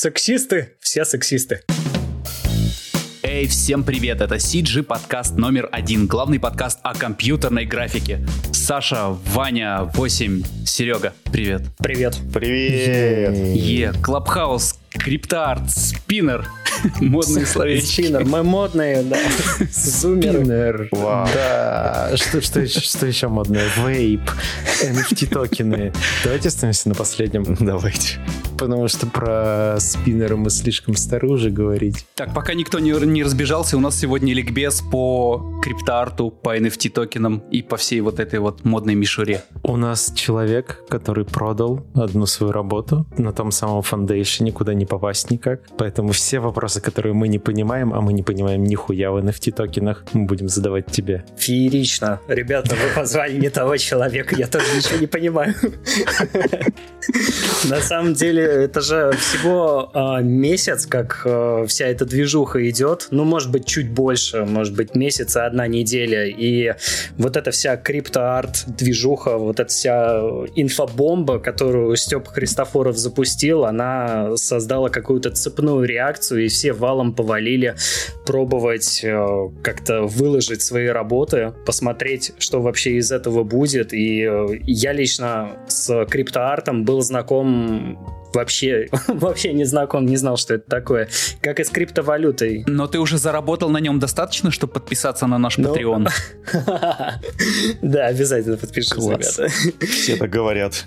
Сексисты, все сексисты. Эй, всем привет! Это CG подкаст номер один, главный подкаст о компьютерной графике. Саша, Ваня, 8, Серега, привет. Привет. Привет. Е, Clubhouse, crypto art, Спиннер. Модные словечки. Спиннер, мы модные, да. Спиннер. Да. Что, что, еще, что еще модное? Вейп, NFT токены. Давайте остановимся на последнем. Давайте. Потому что про спиннеры мы слишком стары уже говорить. Так, пока никто не, не разбежался, у нас сегодня ликбез по криптоарту, по NFT токенам и по всей вот этой вот модной мишуре. У нас человек, который продал одну свою работу на том самом фондейшене, куда не попасть никак. Поэтому все вопросы, которые мы не понимаем, а мы не понимаем нихуя в NFT токенах, мы будем задавать тебе. Феерично. Ребята, вы позвали не того человека, я тоже ничего не понимаю. На самом деле, это же всего э, месяц, как э, вся эта движуха идет. Ну, может быть, чуть больше, может быть, месяц и одна неделя. И вот эта вся крипто-арт движуха, вот эта вся инфобомба, которую Степ Христофоров запустил, она создала какую-то цепную реакцию, и все валом повалили пробовать э, как-то выложить свои работы, посмотреть, что вообще из этого будет. И э, я лично с криптоартом был знаком вообще, вообще не знаком, не знал, что это такое. Как и с криптовалютой. Но ты уже заработал на нем достаточно, чтобы подписаться на наш Ну, Patreon? Да, обязательно подпишись, ребята. Все так говорят.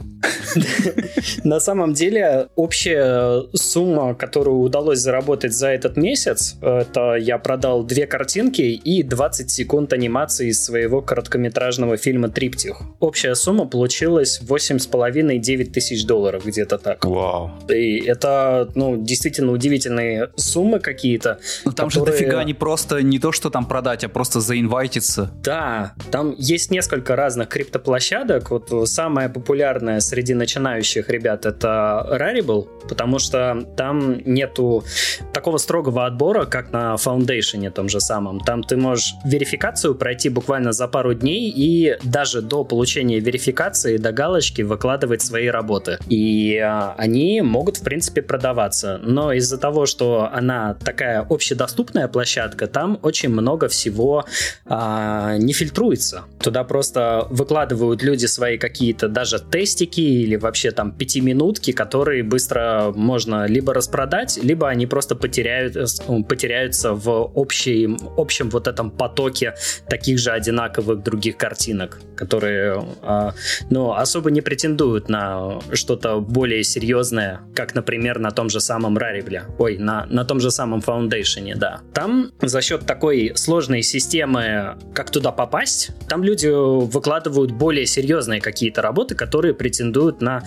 На самом деле, общая сумма, которую удалось заработать за этот месяц, это я продал две картинки и 20 секунд анимации из своего короткометражного фильма «Триптих». Общая сумма получилась 8,5-9 тысяч долларов, где-то так. Вау. И это, ну, действительно удивительные суммы какие-то. Ну там же которые- дофига не просто не то, что там продать, а просто заинвайтиться. Да, там есть несколько разных криптоплощадок. Вот самая популярная среди начинающих ребят это Rarible, потому что там нету такого строгого отбора, как на Foundation том же самом. Там ты можешь верификацию пройти буквально за пару дней и даже до получения верификации до галочки выкладывать свои работы. И а, они могут, в принципе, продаваться. Но из-за того, что она такая общедоступная площадка, там очень много всего а, не фильтруется. Туда просто выкладывают люди свои какие-то даже тестики или вообще там пятиминутки, которые быстро можно либо распродать, либо они просто потеряют, э, потеряются в общей, общем вот этом потоке таких же одинаковых других картинок, которые а, ну, особо не претендуют на что-то более серьезное, как, например, на том же самом Rarible. Ой, на, на том же самом Foundation, да. Там за счет такой сложной системы, как туда попасть, там люди выкладывают более серьезные какие-то работы, которые претендуют на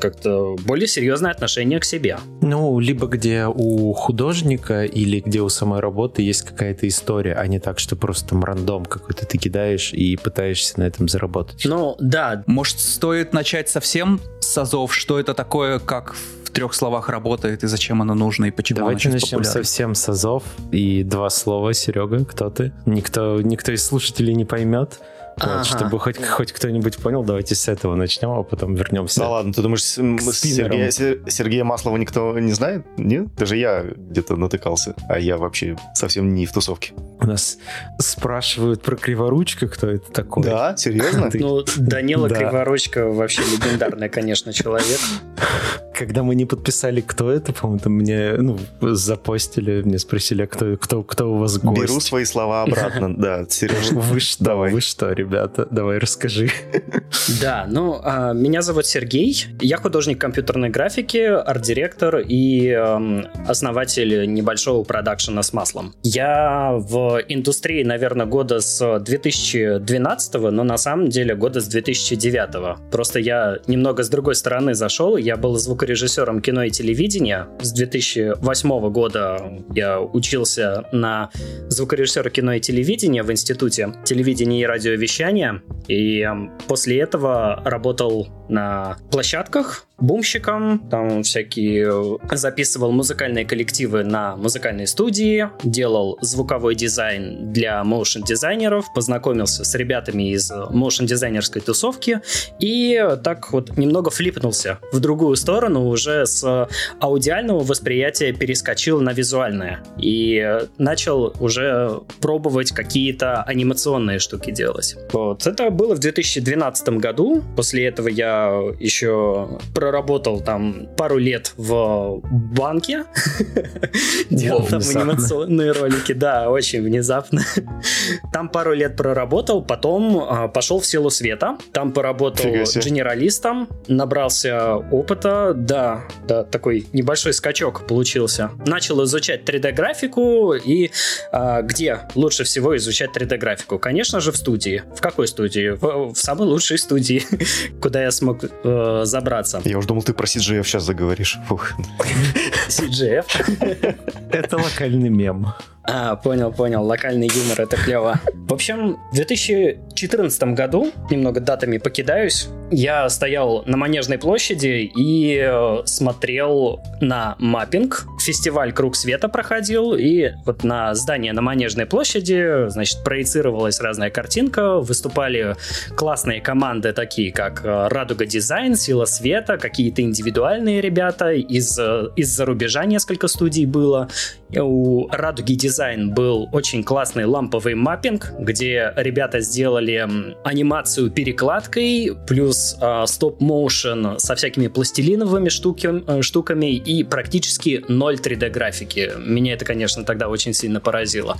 как-то более серьезное отношение к себе. Ну, либо где у художника или где у самой работы есть какая-то история, а не так, что просто там рандом какой-то ты кидаешь и пытаешься на этом заработать. Ну, да, Может, стоит начать совсем с азов, что это такое, как в трех словах работает и зачем оно нужно и почему Давайте оно начнем совсем с азов. И два слова, Серега, кто ты? Никто, никто из слушателей не поймет. Вот, Ага. чтобы хоть, хоть кто-нибудь понял, давайте с этого начнем, а потом вернемся. Да ладно, ты думаешь. Сергея, Се- Сергея Маслова никто не знает? Нет? Даже я где-то натыкался, а я вообще совсем не в тусовке. У нас спрашивают про криворучка, кто это такой. Да? Серьезно? Ты- ну, Данила Да. Криворучка вообще легендарный, конечно, человек. Когда мы не подписали, кто это, по-моему, там мне ну, запостили, мне спросили, а кто, кто, кто у вас гость. Беру свои слова обратно. Да, Сереж, Вы что, Давай. вы что, ребята, давай расскажи. Да, ну, а, меня зовут Сергей, я художник компьютерной графики, арт-директор и эм, основатель небольшого продакшена с маслом. Я в индустрии, наверное, года с 2012, но на самом деле года с 2009. Просто я немного с другой стороны зашел, я был звукорежиссером кино и телевидения. С 2008 года я учился на звукорежиссера кино и телевидения в Институте телевидения и радиовещания. И эм, после этого работал на площадках, бумщиком, там всякие записывал музыкальные коллективы на музыкальной студии, делал звуковой дизайн для моушен дизайнеров, познакомился с ребятами из моушен дизайнерской тусовки и так вот немного флипнулся в другую сторону, уже с аудиального восприятия перескочил на визуальное и начал уже пробовать какие-то анимационные штуки делать. Вот. Это было в 2012 году. После этого я еще проработал там пару лет в банке. Делал там анимационные ролики. Да, очень внезапно. Там пару лет проработал, потом а, пошел в силу света. Там поработал генералистом, набрался опыта. Да, да, такой небольшой скачок получился. Начал изучать 3D-графику и а, где лучше всего изучать 3D-графику? Конечно же, в студии. В какой студии? В, в самой лучшей студии, куда я смог э, забраться. Я уже думал, ты про CGF сейчас заговоришь. Фух. CGF? Это локальный мем. А, понял, понял. Локальный юмор, это клево. В общем, в 2014 году, немного датами покидаюсь, я стоял на Манежной площади и э, смотрел на маппинг. Фестиваль «Круг света» проходил, и вот на здание на Манежной площади, значит, проецировалась разная картинка, выступали классные команды, такие как э, «Радуга Дизайн», «Сила света», какие-то индивидуальные ребята, из, э, из-за рубежа несколько студий было. У «Радуги Дизайн» был очень классный ламповый маппинг, где ребята сделали анимацию перекладкой, плюс э, стоп-моушен со всякими пластилиновыми штуки, э, штуками и практически ноль 3D графики. Меня это, конечно, тогда очень сильно поразило.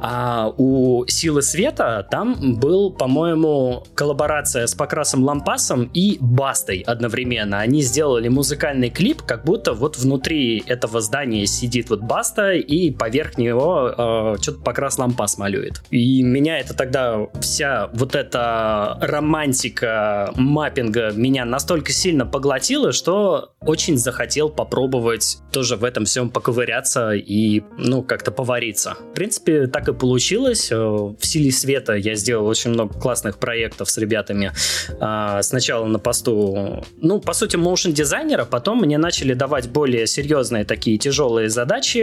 А у Силы Света там был, по-моему, коллаборация с Покрасом Лампасом и Бастой одновременно. Они сделали музыкальный клип, как будто вот внутри этого здания сидит вот Баста и поверх него э, что-то Покрас Лампас малюет. И меня это тогда вся вот эта романтика маппинга меня настолько сильно поглотило, что очень захотел попробовать тоже в этом всем поковыряться и, ну, как-то повариться. В принципе, так и получилось. Э, в «Силе света» я сделал очень много классных проектов с ребятами. А, сначала на посту, ну, по сути, моушен дизайнера, потом мне начали давать более серьезные такие тяжелые задачи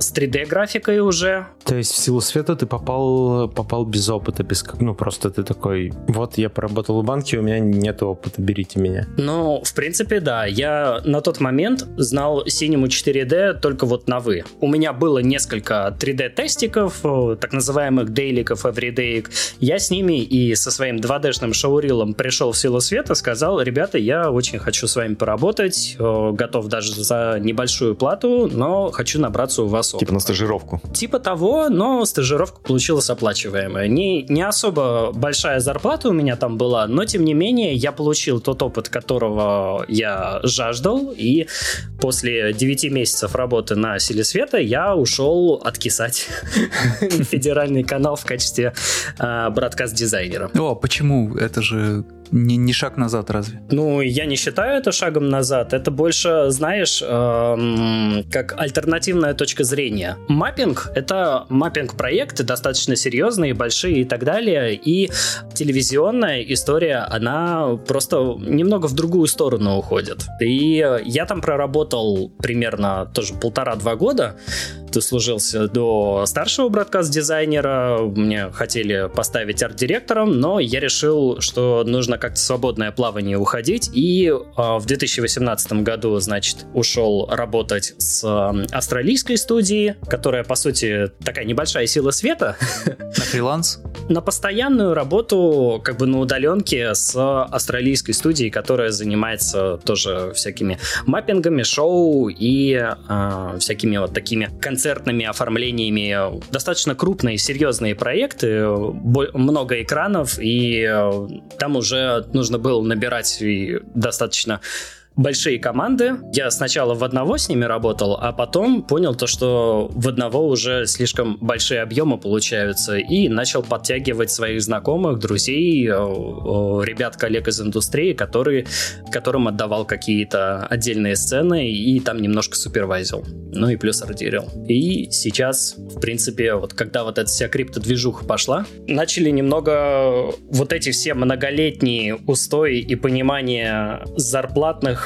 с 3D-графикой уже. То есть в «Силу света» ты попал, попал без опыта, без как, ну, просто ты такой, вот я поработал в банке, у меня нет опыта, берите меня. Ну, в принципе, да. Я на тот момент знал Cinema 4D только вот на «вы». У меня было несколько 3D-тестиков, так называемых дейликов, everyday. Я с ними и со своим 2D-шным шоурилом пришел в силу света, сказал, ребята, я очень хочу с вами поработать, готов даже за небольшую плату, но хочу набраться у вас опыта. Типа на стажировку. Типа того, но стажировка получилась оплачиваемая. Не, не особо большая зарплата у меня там была, но тем не менее я получил тот опыт, которого я жаждал, и после 9 месяцев работы на «Силе света» я ушел откисать федеральный канал в качестве а, бродкаст-дизайнера. О, почему? Это же не, не шаг назад, разве? Ну, я не считаю это шагом назад. Это больше, знаешь, эм, как альтернативная точка зрения. Маппинг — это маппинг-проекты достаточно серьезные, большие и так далее. И телевизионная история, она просто немного в другую сторону уходит. И я там проработал примерно тоже полтора-два года дослужился до старшего бродкаст-дизайнера, мне хотели поставить арт-директором, но я решил, что нужно как-то свободное плавание уходить, и э, в 2018 году, значит, ушел работать с э, австралийской студией, которая, по сути, такая небольшая сила света. На фриланс? На постоянную работу, как бы на удаленке с австралийской студией, которая занимается тоже всякими маппингами, шоу и э, всякими вот такими концертами концертными оформлениями достаточно крупные, серьезные проекты, много экранов, и э, там уже нужно было набирать достаточно большие команды. Я сначала в одного с ними работал, а потом понял то, что в одного уже слишком большие объемы получаются, и начал подтягивать своих знакомых, друзей, ребят, коллег из индустрии, которые, которым отдавал какие-то отдельные сцены и там немножко супервайзил. Ну и плюс ордерил. И сейчас, в принципе, вот когда вот эта вся криптодвижуха пошла, начали немного вот эти все многолетние устои и понимание зарплатных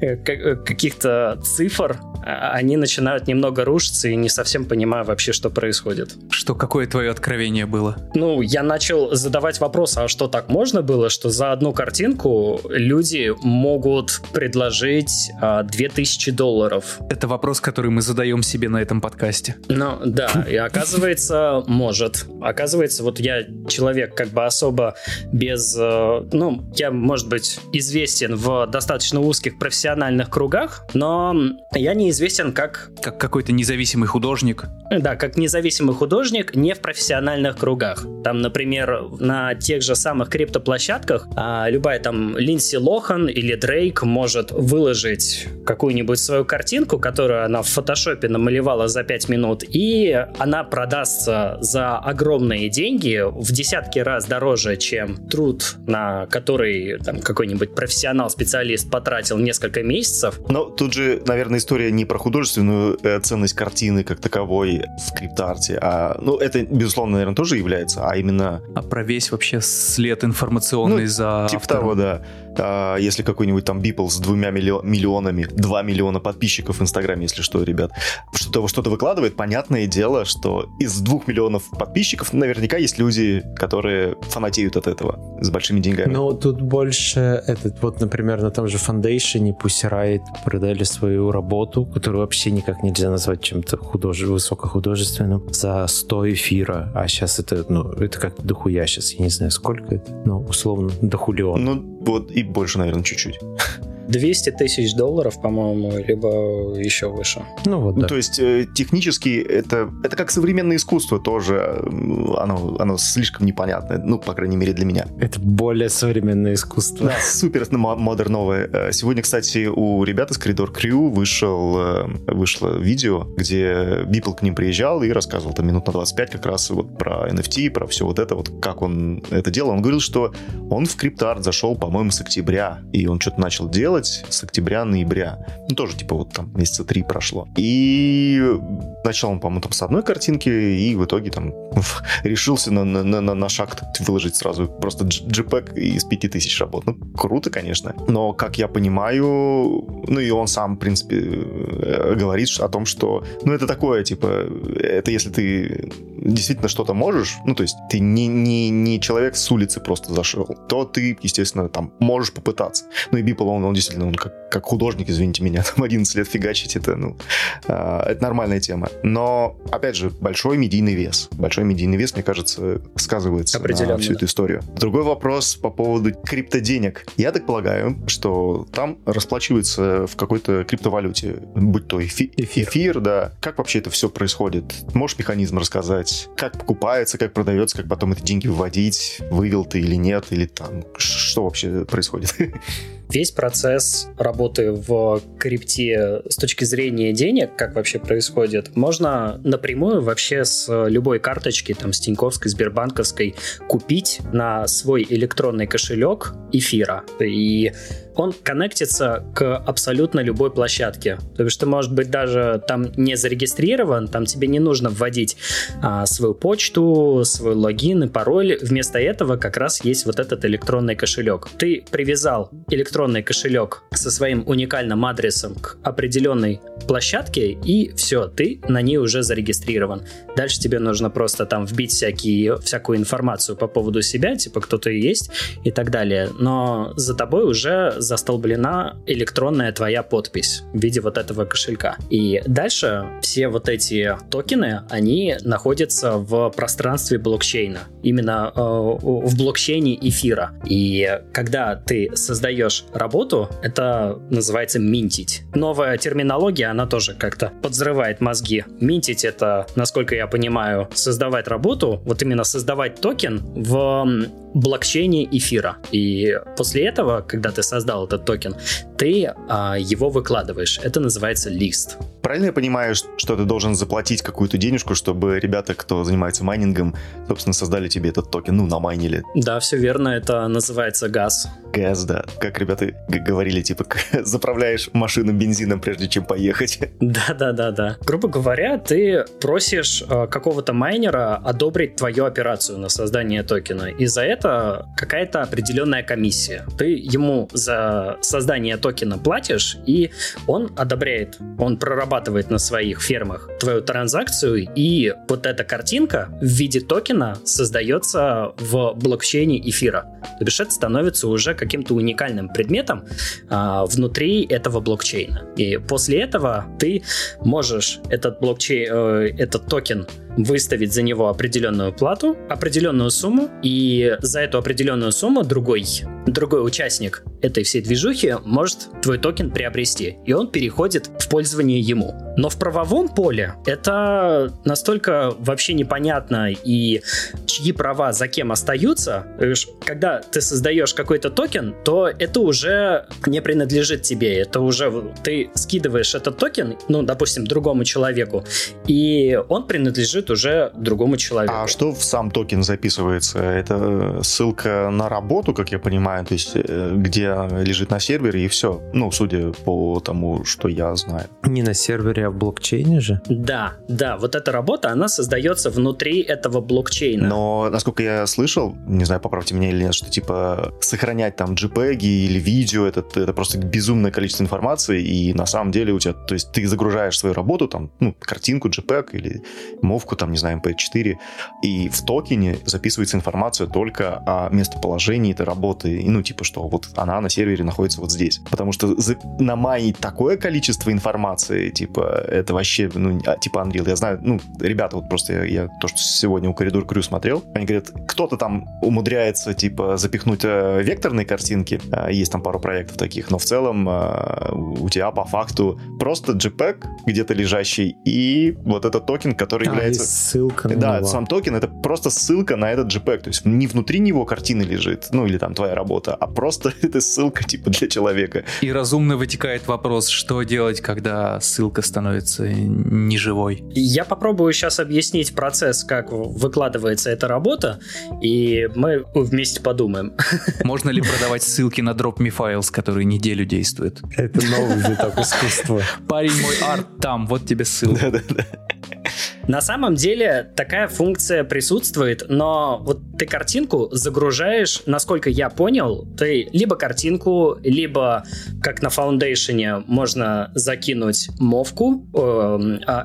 каких-то цифр а, они начинают немного рушиться и не совсем понимаю вообще, что происходит. Что, какое твое откровение было? Ну, я начал задавать вопрос, а что так можно было, что за одну картинку люди могут предложить а, 2000 долларов? Это вопрос, который мы задаем себе на этом подкасте. Ну, да, и оказывается, может. Оказывается, вот я человек как бы особо без... Э, ну, я, может быть, известен в достаточно узких профессиональных кругах, но я не известен как... Как какой-то независимый художник. Да, как независимый художник не в профессиональных кругах. Там, например, на тех же самых криптоплощадках а, любая там Линдси Лохан или Дрейк может выложить какую-нибудь свою картинку, которую она в фотошопе намалевала за 5 минут, и она продастся за огромные деньги, в десятки раз дороже, чем труд, на который там какой-нибудь профессионал-специалист потратил несколько месяцев. Но тут же, наверное, история не про художественную э, ценность картины как таковой в криптарте, а, ну, это, безусловно, наверное, тоже является, а именно... А про весь вообще след информационный ну, за типа автором. того, да. А, если какой-нибудь там Бипл с двумя миллионами, 2 миллиона подписчиков в Инстаграме, если что, ребят, что-то что выкладывает, понятное дело, что из двух миллионов подписчиков наверняка есть люди, которые фанатеют от этого с большими деньгами. Ну, тут больше этот, вот, например, на том же Foundation пусть Riot продали свою работу, которую вообще никак нельзя назвать чем-то художе... высокохудожественным, за 100 эфира, а сейчас это, ну, это как дохуя сейчас, я не знаю, сколько это, ну, условно, дохулион. Ну, вот и больше, наверное, чуть-чуть. 200 тысяч долларов, по-моему, либо еще выше. Ну вот, да. Ну, то есть э, технически это, это как современное искусство тоже, оно, оно слишком непонятное, ну, по крайней мере, для меня. Это более современное искусство. Да, супер модерновое. Э, сегодня, кстати, у ребят из Коридор Крю вышел, э, вышло видео, где Бипл к ним приезжал и рассказывал там минут на 25 как раз вот про NFT, про все вот это, вот как он это делал. Он говорил, что он в криптоарт зашел, по-моему, с октября, и он что-то начал делать, делать с октября-ноября. Ну, тоже, типа, вот там месяца три прошло. И начал он, по-моему, там с одной картинки, и в итоге там решился на, на, на, на шаг выложить сразу просто JPEG из 5000 работ. Ну, круто, конечно. Но, как я понимаю, ну и он сам, в принципе, э, говорит о том, что, ну, это такое, типа, это если ты действительно что-то можешь, ну, то есть ты не, не, не человек с улицы просто зашел, то ты, естественно, там можешь попытаться. Ну, и Бипл, он, он действительно действительно, он как, как художник, извините меня, там 11 лет фигачить, это, ну, э, это нормальная тема. Но, опять же, большой медийный вес. Большой медийный вес, мне кажется, сказывается на всю эту историю. Другой вопрос по поводу криптоденег. Я так полагаю, что там расплачивается в какой-то криптовалюте, будь то эфи- эфир. эфир, да. Как вообще это все происходит? Можешь механизм рассказать? Как покупается, как продается, как потом эти деньги выводить? Вывел ты или нет? Или там, что вообще происходит? Весь процесс работы в крипте с точки зрения денег, как вообще происходит, можно напрямую вообще с любой карточки, там, с Тиньковской, Сбербанковской, купить на свой электронный кошелек эфира. И он коннектится к абсолютно любой площадке. То есть ты, может быть, даже там не зарегистрирован, там тебе не нужно вводить а, свою почту, свой логин и пароль. Вместо этого как раз есть вот этот электронный кошелек. Ты привязал электронный кошелек со своим уникальным адресом к определенной площадке, и все, ты на ней уже зарегистрирован. Дальше тебе нужно просто там вбить всякие, всякую информацию по поводу себя, типа кто ты есть и так далее. Но за тобой уже застолблена электронная твоя подпись в виде вот этого кошелька. И дальше все вот эти токены, они находятся в пространстве блокчейна, именно э, в блокчейне эфира. И когда ты создаешь работу, это называется минтить. Новая терминология, она тоже как-то подвзрывает мозги. Минтить это, насколько я понимаю, создавать работу, вот именно создавать токен в блокчейне эфира. И после этого, когда ты создал этот токен, ты а, его выкладываешь. Это называется list. Правильно я понимаю, что ты должен заплатить какую-то денежку, чтобы ребята, кто занимается майнингом, собственно, создали тебе этот токен, ну, намайнили? Да, все верно, это называется газ. Газ, да. Как ребята говорили, типа, заправляешь машину бензином, прежде чем поехать. Да-да-да-да. Грубо говоря, ты просишь э, какого-то майнера одобрить твою операцию на создание токена, и за это какая-то определенная комиссия. Ты ему за создание токена платишь, и он одобряет, он прорабатывает на своих фермах твою транзакцию, и вот эта картинка в виде токена создается в блокчейне эфира. То бишь это становится уже каким-то уникальным предметом а, внутри этого блокчейна. И после этого ты можешь этот блокчейн, э, этот токен выставить за него определенную плату, определенную сумму, и за эту определенную сумму другой, другой участник этой всей движухи может твой токен приобрести, и он переходит в пользование ему. Но в правовом поле это настолько вообще непонятно, и чьи права за кем остаются, когда ты создаешь какой-то токен, то это уже не принадлежит тебе, это уже ты скидываешь этот токен, ну, допустим, другому человеку, и он принадлежит уже другому человеку. А что в сам токен записывается? Это ссылка на работу, как я понимаю, то есть э, где лежит на сервере и все. Ну, судя по тому, что я знаю. Не на сервере, а в блокчейне же? Да, да, вот эта работа, она создается внутри этого блокчейна. Но, насколько я слышал, не знаю, поправьте меня или нет, что типа сохранять там JPEG или видео, это, это просто безумное количество информации, и на самом деле у тебя, то есть ты загружаешь свою работу, там, ну, картинку JPEG или MOV ку, там, не знаю, MP4, и в токене записывается информация только о местоположении этой работы, и, ну, типа, что вот она на сервере находится вот здесь. Потому что за... намайнить такое количество информации, типа, это вообще, ну, а, типа Unreal, я знаю, ну, ребята, вот просто я, я то, что сегодня у Corridor Crew смотрел, они говорят, кто-то там умудряется, типа, запихнуть э, векторные картинки, э, есть там пару проектов таких, но в целом э, у тебя по факту просто JPEG где-то лежащий и вот этот токен, который а, является... ссылка на Да, него. сам токен это просто ссылка на этот JPEG, то есть не внутри него картины лежит, ну или там твоя работа, а просто это ссылка типа для человека. И разумно вытекает вопрос, что делать, когда ссылка становится неживой. Я попробую сейчас объяснить процесс, как выкладывается эта работа, и мы вместе подумаем. Можно ли продавать ссылки на Drop Me Files, которые неделю действуют? Это новый виток искусства. Парень мой арт там, вот тебе ссылка. Да-да-да. На самом деле такая функция присутствует, но вот ты картинку загружаешь, насколько я понял, ты либо картинку, либо как на Foundation можно закинуть мовку, э,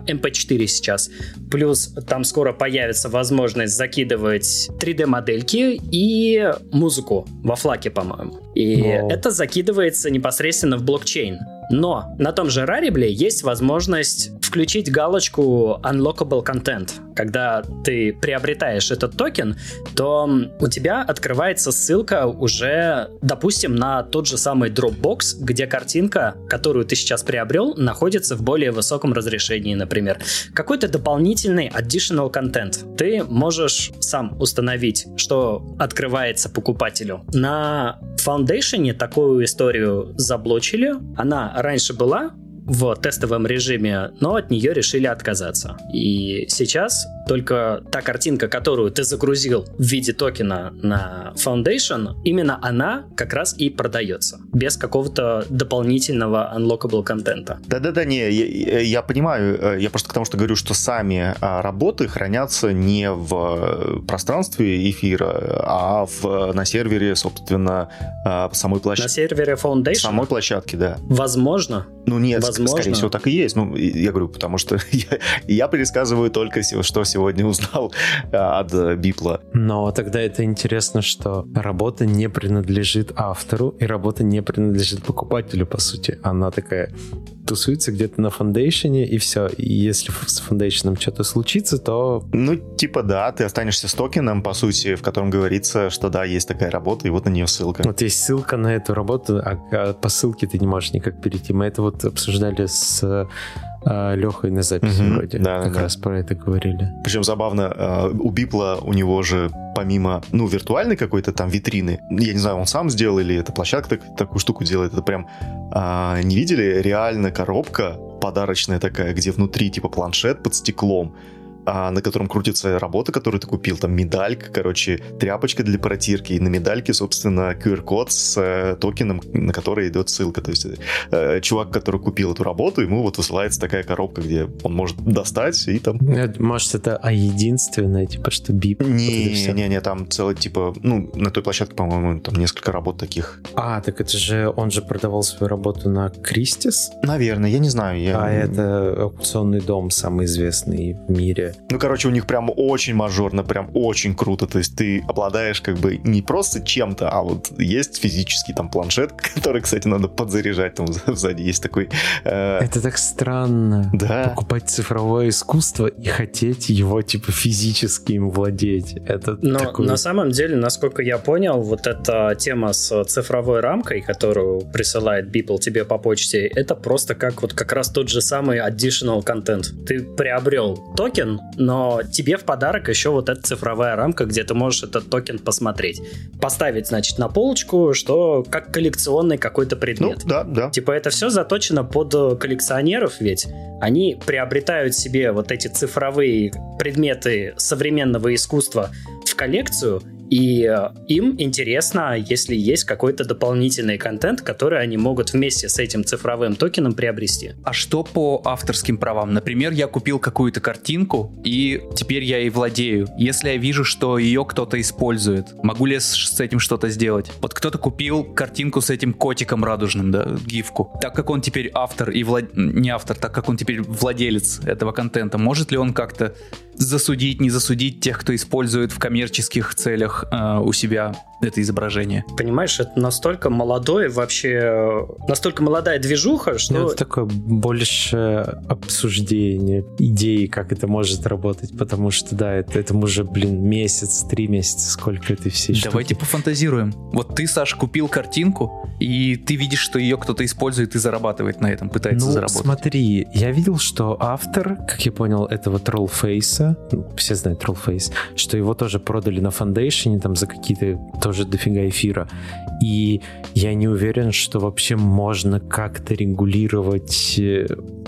MP4 сейчас, плюс там скоро появится возможность закидывать 3D-модельки и музыку во флаке, по-моему. И Wow. это закидывается непосредственно в блокчейн. Но на том же Rarible есть возможность включить галочку Unlockable Content. Когда ты приобретаешь этот токен, то у тебя открывается ссылка уже, допустим, на тот же самый Dropbox, где картинка, которую ты сейчас приобрел, находится в более высоком разрешении, например. Какой-то дополнительный additional content. Ты можешь сам установить, что открывается покупателю. На Foundation такую историю заблочили. Она раньше была, в тестовом режиме, но от нее решили отказаться. И сейчас только та картинка, которую ты загрузил в виде токена на Foundation, именно она как раз и продается, без какого-то дополнительного unlockable контента. Да-да-да, не, я, я понимаю, э, я просто к тому, что говорю, что сами а, работы хранятся не в пространстве эфира, а в, на сервере, собственно, самой площадки. На сервере Foundation? Самой площадки, да. Возможно. Ну нет, Возможно. скорее всего так и есть. Ну, я говорю, потому что я, я пересказываю только, что сегодня узнал а, от э, Бипла. Но тогда это интересно, что работа не принадлежит автору, и работа не принадлежит покупателю, по сути. Она такая тусуется где-то на фондейшене, и все. И если с фондейшеном что-то случится, то... Ну, типа да, ты останешься с токеном, по сути, в котором говорится, что да, есть такая работа, и вот на нее ссылка. Вот есть ссылка на эту работу, а по ссылке ты не можешь никак перейти. Мы это вот обсуждали обсуждали с э, Лехой на записи Мгм. вроде. Да, как да. раз про это говорили. Причем забавно, э, у Бипла у него же помимо, ну, виртуальной какой-то там витрины, я не знаю, он сам сделал или эта площадка так- такую штуку делает, это прям, а, не видели, реально коробка подарочная такая, где внутри типа планшет под стеклом, а, на котором крутится работа, которую ты купил, там медалька, короче, тряпочка для протирки, и на медальке, собственно, QR-код с э, токеном, на который идет ссылка. То есть э, чувак, который купил эту работу, ему вот высылается такая коробка, где он может достать и там Э, Может, это а единственное, типа, что бип. вот это не, всё. не, не, там целый типа, ну, на той площадке, по-моему, там несколько работ таких. А, так это же, он же продавал свою работу на Кристис, Наверное, я не знаю. Я... а это аукционный дом самый известный в мире. Ну, короче, у них прям очень мажорно, прям очень круто. То есть ты обладаешь как бы не просто чем-то, а вот есть физический там планшет, который, кстати, надо подзаряжать. Там сзади есть такой... э, Это так странно. Да. Покупать цифровое искусство и хотеть его, типа, физически им владеть. Это Но такое... на самом деле, насколько я понял, вот эта тема с цифровой рамкой, которую присылает Beeple тебе по почте, это просто как вот как раз тот же самый additional контент. Ты приобрел токен, но тебе в подарок еще вот эта цифровая рамка, где ты можешь этот токен посмотреть. Поставить, значит, на полочку, что как коллекционный какой-то Ну, предмет. да, да. Типа это все заточено под э, коллекционеров, ведь они приобретают себе вот эти цифровые предметы современного искусства в коллекцию, и э, им интересно, если есть какой-то дополнительный контент, который они могут вместе с этим цифровым токеном приобрести. А что по авторским правам? Например, я купил какую-то картинку, и теперь я ей владею. Если я вижу, что ее кто-то использует, могу ли я с этим что-то сделать? Вот кто-то купил картинку с этим котиком радужным, да, гифку. Так как он теперь автор и влад... не автор, так как он теперь владелец этого контента, может ли он как-то засудить, не засудить тех, кто использует в коммерческих целях э, у себя это изображение? Понимаешь, это настолько молодой вообще, э, настолько молодая движуха, Ну, что Это такое больше обсуждение идеи, как это может работать, потому что, да, это, этому уже, блин, месяц, три месяца, сколько этой всей Давайте штуки. пофантазируем. Вот ты, Саш, купил картинку, и ты видишь, что ее кто-то использует и зарабатывает на этом, пытается Ну, заработать. смотри, я видел, что автор, как я понял, этого Trollface, ну, все знают Trollface, что его тоже продали на Foundation там за какие-то тоже дофига эфира. И я не уверен, что вообще можно как-то регулировать э,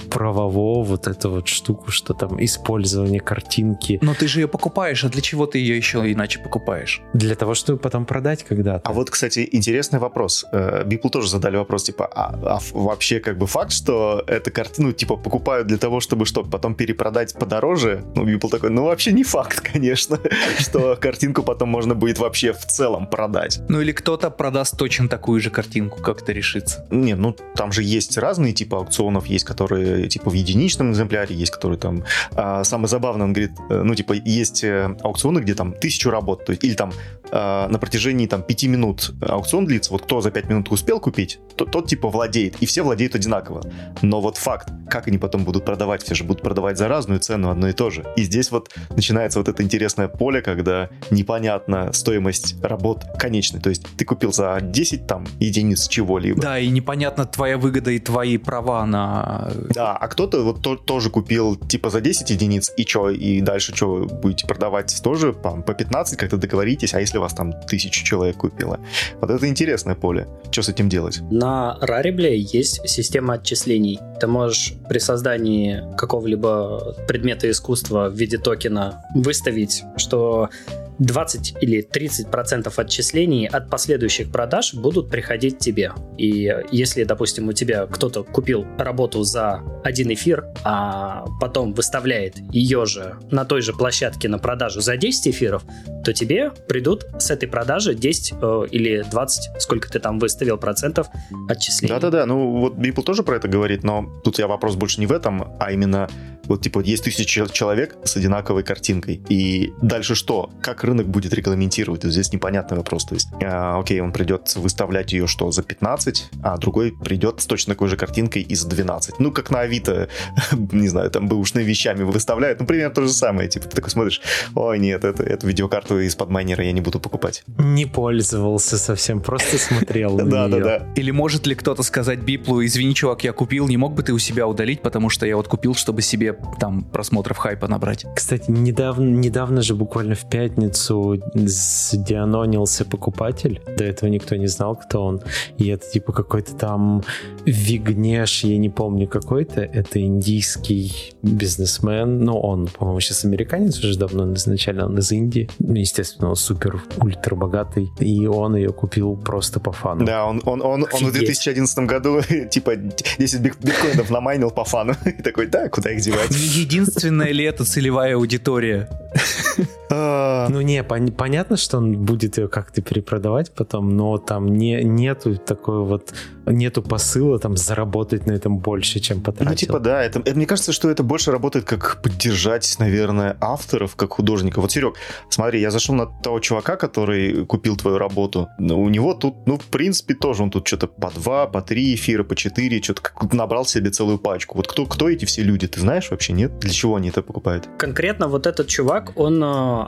правово вот эту вот штуку, что там использование картинки Но ты же ее покупаешь, а для чего ты ее еще иначе покупаешь? для того, чтобы потом продать когда-то. А вот, кстати, интересный вопрос. Бипл тоже задали вопрос, типа, а, а вообще как бы факт, что эту картину, типа, покупают для того, чтобы что, потом перепродать подороже? Ну, Бипл такой, ну, вообще не факт, конечно, что картинку потом можно будет вообще в целом продать. Ну или кто-то продаст точно такую же картинку, как это решится. Не, ну, там же есть разные типы аукционов, есть которые, типа, в единичном экземпляре, есть которые там... а, самое забавное, он говорит, э, ну, типа, есть э, аукционы, где там тысячу работ, то есть, или там а, на протяжении там пяти минут аукцион длится, вот кто за пять минут успел купить, тот, тот типа владеет, и все владеют одинаково. Но вот факт, как они потом будут продавать, все же будут продавать за разную цену одно и то же. И здесь вот начинается вот это интересное поле, когда непонятна стоимость работ конечной. То есть ты купил за 10 там единиц чего-либо. Да, и непонятно твоя выгода и твои права на... Да, а кто-то вот то- тоже купил типа за 10 единиц, и что, и дальше что, будете продавать тоже по, по 15, как-то договоритесь, а если вас там тысячу человек купило? Вот это интересное поле. Что с этим делать? На Rarible есть система отчислений. Ты можешь при создании какого-либо предмета искусства в виде токена выставить, что 20 или 30 процентов отчислений от последующих продаж будут приходить тебе. И если, допустим, у тебя кто-то купил работу за один эфир, а потом выставляет ее же на той же площадке на продажу за 10 эфиров, то тебе придут с этой продажи 10 э, или 20, сколько ты там выставил процентов отчислений. Да-да-да, ну вот Бипл тоже про это говорит, но тут я вопрос больше не в этом, а именно Вот типа есть тысяча человек с одинаковой картинкой. И дальше что? Как рынок будет регламентировать? Вот здесь непонятный вопрос. То есть, а, окей, он придет выставлять ее что, за 15, а другой придет с точно такой же картинкой и за 12. Ну, как на Авито, не знаю, там бэушными вещами выставляют. Ну, примерно то же самое. Типа, ты такой смотришь, ой, нет, это, эту видеокарту из-под майнера я не буду покупать. Не пользовался совсем, просто смотрел Да, да, да. Или может ли кто-то сказать Биплу, извини, чувак, я купил, не мог бы ты у себя удалить, потому что я вот купил, чтобы себе там просмотров хайпа набрать. Кстати, недавно, недавно же, буквально в пятницу, сдианонился покупатель. До этого никто не знал, кто он. И это типа какой-то там Вигнеш, я не помню какой-то. Это индийский бизнесмен. Ну, он, по-моему, сейчас американец уже давно, изначально он из Индии. Ну, естественно, он супер ультра богатый. И он ее купил просто по фану. Да, он, он, он, он в 2011 году типа 10 бит- биткоинов намайнил по фану. И такой, да, куда их девать? Единственная ли это целевая аудитория? А, Ну не, пон- понятно, что он будет ее как-то перепродавать потом, но там не, нету такой вот, нету посыла там заработать на этом больше, чем потратил. Ну, типа, да, это, это- мне кажется, что это больше работает как поддержать, наверное, авторов, как художников. Вот, Серег, смотри, я зашел на того чувака, который купил твою работу. Ну, У него тут, ну, в принципе, тоже он тут что-то по два, по три эфира, по четыре, что-то набрал себе целую пачку. Вот кто, кто эти все люди, ты знаешь вообще, нет? Для чего они это покупают? Конкретно вот этот чувак, он э,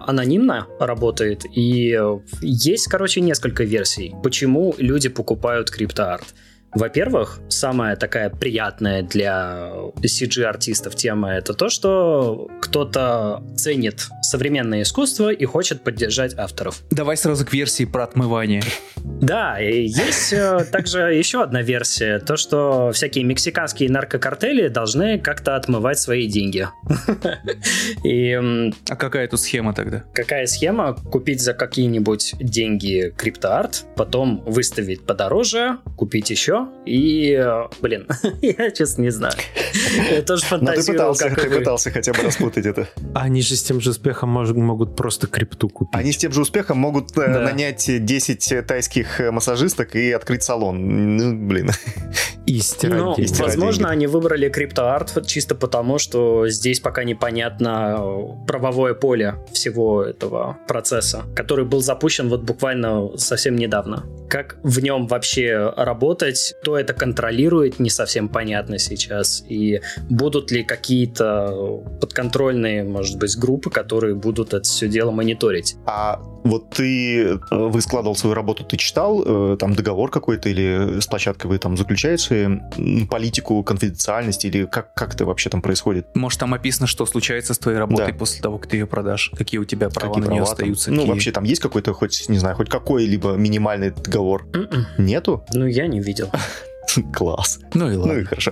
анонимно работает, и э, есть, короче, несколько версий, почему люди покупают криптоарт. Во-первых, самая такая приятная для CG-артистов тема это то, что кто-то ценит современное искусство и хочет поддержать авторов. Давай сразу к версии про отмывание. Да, и есть э, также еще одна версия, то, что всякие мексиканские наркокартели должны как-то отмывать свои деньги. И А какая тут схема тогда? какая схема? Купить за какие-нибудь деньги криптоарт, потом выставить подороже, купить еще, и, блин, я честно не знаю. Я тоже Ну, ты пытался, ты пытался хотя бы распутать это. Они же с тем же успехом могут просто крипту купить. Они с тем же успехом могут э, нанять 10 тайских э, массажисток и открыть салон. Ну, блин. И стирать Ну, деньги. возможно, они выбрали криптоарт чисто потому, что здесь пока непонятно э, правовое поле всего этого процесса, который был запущен вот буквально совсем недавно. Как в нем вообще работать, кто это контролирует, не совсем понятно сейчас. И будут ли какие-то подконтрольные, может быть, группы, которые будут это все дело мониторить. А вот ты, э, вы складывал свою работу, ты читал э, там договор какой-то или с площадкой вы там заключаете политику конфиденциальности или как, как это вообще там происходит? Может, там описано, что случается с твоей работой Да. после того, как ты ее продашь? Какие у тебя права Какие на нее права там? остаются? Ну, какие- вообще там есть какой-то хоть, не знаю, хоть какой-либо минимальный договор? М-м. Нету? Ну, я не видел. Класс. Ну и ладно. Ну и хорошо.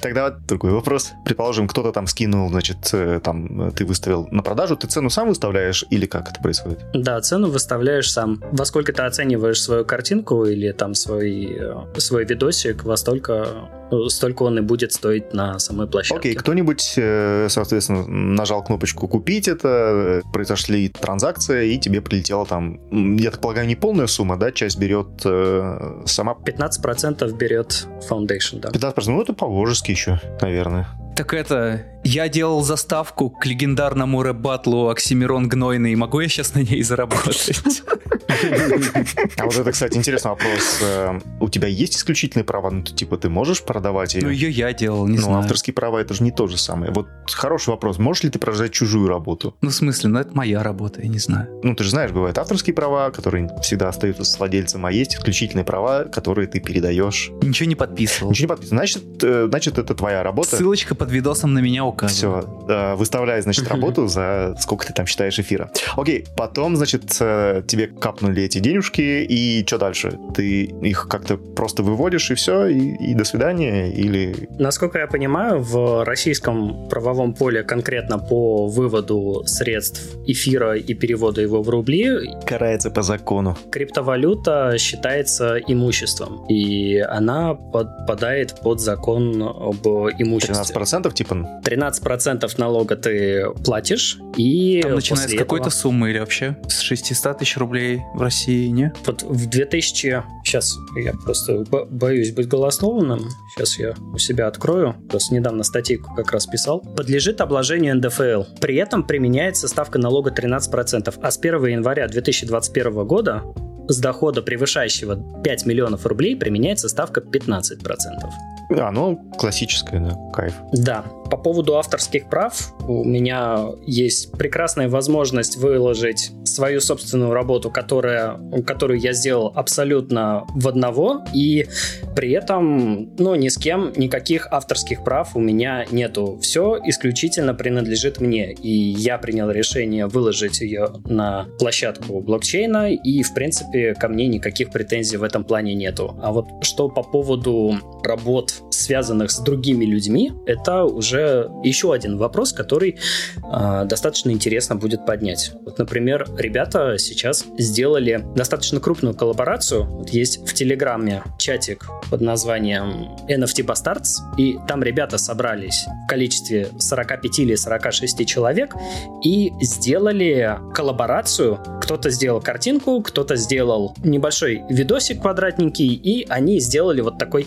Тогда вот другой вопрос. Предположим, кто-то там скинул, значит, э, там э, ты выставил на продажу, ты цену сам выставляешь или как это происходит? Да, цену выставляешь сам. Во сколько ты оцениваешь свою картинку или там свой, э, свой видосик, во столько, столько он и будет стоить на самой площадке. Окей, кто-нибудь, э, соответственно, нажал кнопочку «Купить это», э, произошли транзакции, и тебе прилетела там, я так полагаю, не полная сумма, да, часть берет э, сама 15% берет Foundation, да. 15%, ну это по-божески еще, наверное. Так это, я делал заставку к легендарному рэп-баттлу Оксимирон Гнойный. Могу я сейчас на ней заработать? А вот это, кстати, интересный вопрос. Э, У тебя есть исключительные права? Ну, ты, типа, ты можешь продавать ее? Ну, ее я делал, не Ну, знаю. авторские права это же не то же самое. Вот хороший вопрос. Можешь ли ты продать чужую работу? Ну, в смысле, ну это моя работа, я не знаю. Ну, ты же знаешь, бывают авторские права, которые всегда остаются с владельцем, а есть исключительные права, которые ты передаешь. Ничего не подписывал. Ничего не подписано. Значит, э, значит, это твоя работа. Ссылочка под видосом на меня указывает. Все, выставляй, значит, работу за сколько ты там считаешь эфира. Окей, потом, значит, э, тебе капнули эти денежки, и что дальше? Ты их как-то просто выводишь, и все, и, и до свидания? Или... Насколько я понимаю, в российском правовом поле конкретно по выводу средств эфира и переводу его в рубли Карается по закону. криптовалюта считается имуществом, и она подпадает под закон об имуществе. 13% типа? 13% налога ты платишь, и Там начинается с какой-то этого- суммы или вообще с 600 тысяч рублей в России, не? Вот в 2000... Сейчас я просто боюсь быть голословным. Сейчас я у себя открою. Просто недавно статейку как раз писал. Подлежит обложению НДФЛ. При этом применяется ставка налога 13%. А с 1 января 2021 года с дохода, превышающего 5 миллионов рублей, применяется ставка 15%. Да, ну, классическая, да, кайф. Да. По поводу авторских прав у меня есть прекрасная возможность выложить свою собственную работу, которая, которую я сделал абсолютно в одного, и при этом, ну, ни с кем никаких авторских прав у меня нету. Все исключительно принадлежит мне, и я принял решение выложить ее на площадку блокчейна, и, в принципе, ко мне никаких претензий в этом плане нету. А вот что по поводу работ связанных с другими людьми, это уже еще один вопрос, который э, достаточно интересно будет поднять. Вот, например, ребята сейчас сделали достаточно крупную коллаборацию. Вот есть в Телеграме чатик под названием NFT Bastards, и там ребята собрались в количестве 45 или 46 человек и сделали коллаборацию. Кто-то сделал картинку, кто-то сделал небольшой видосик квадратненький, и они сделали вот такой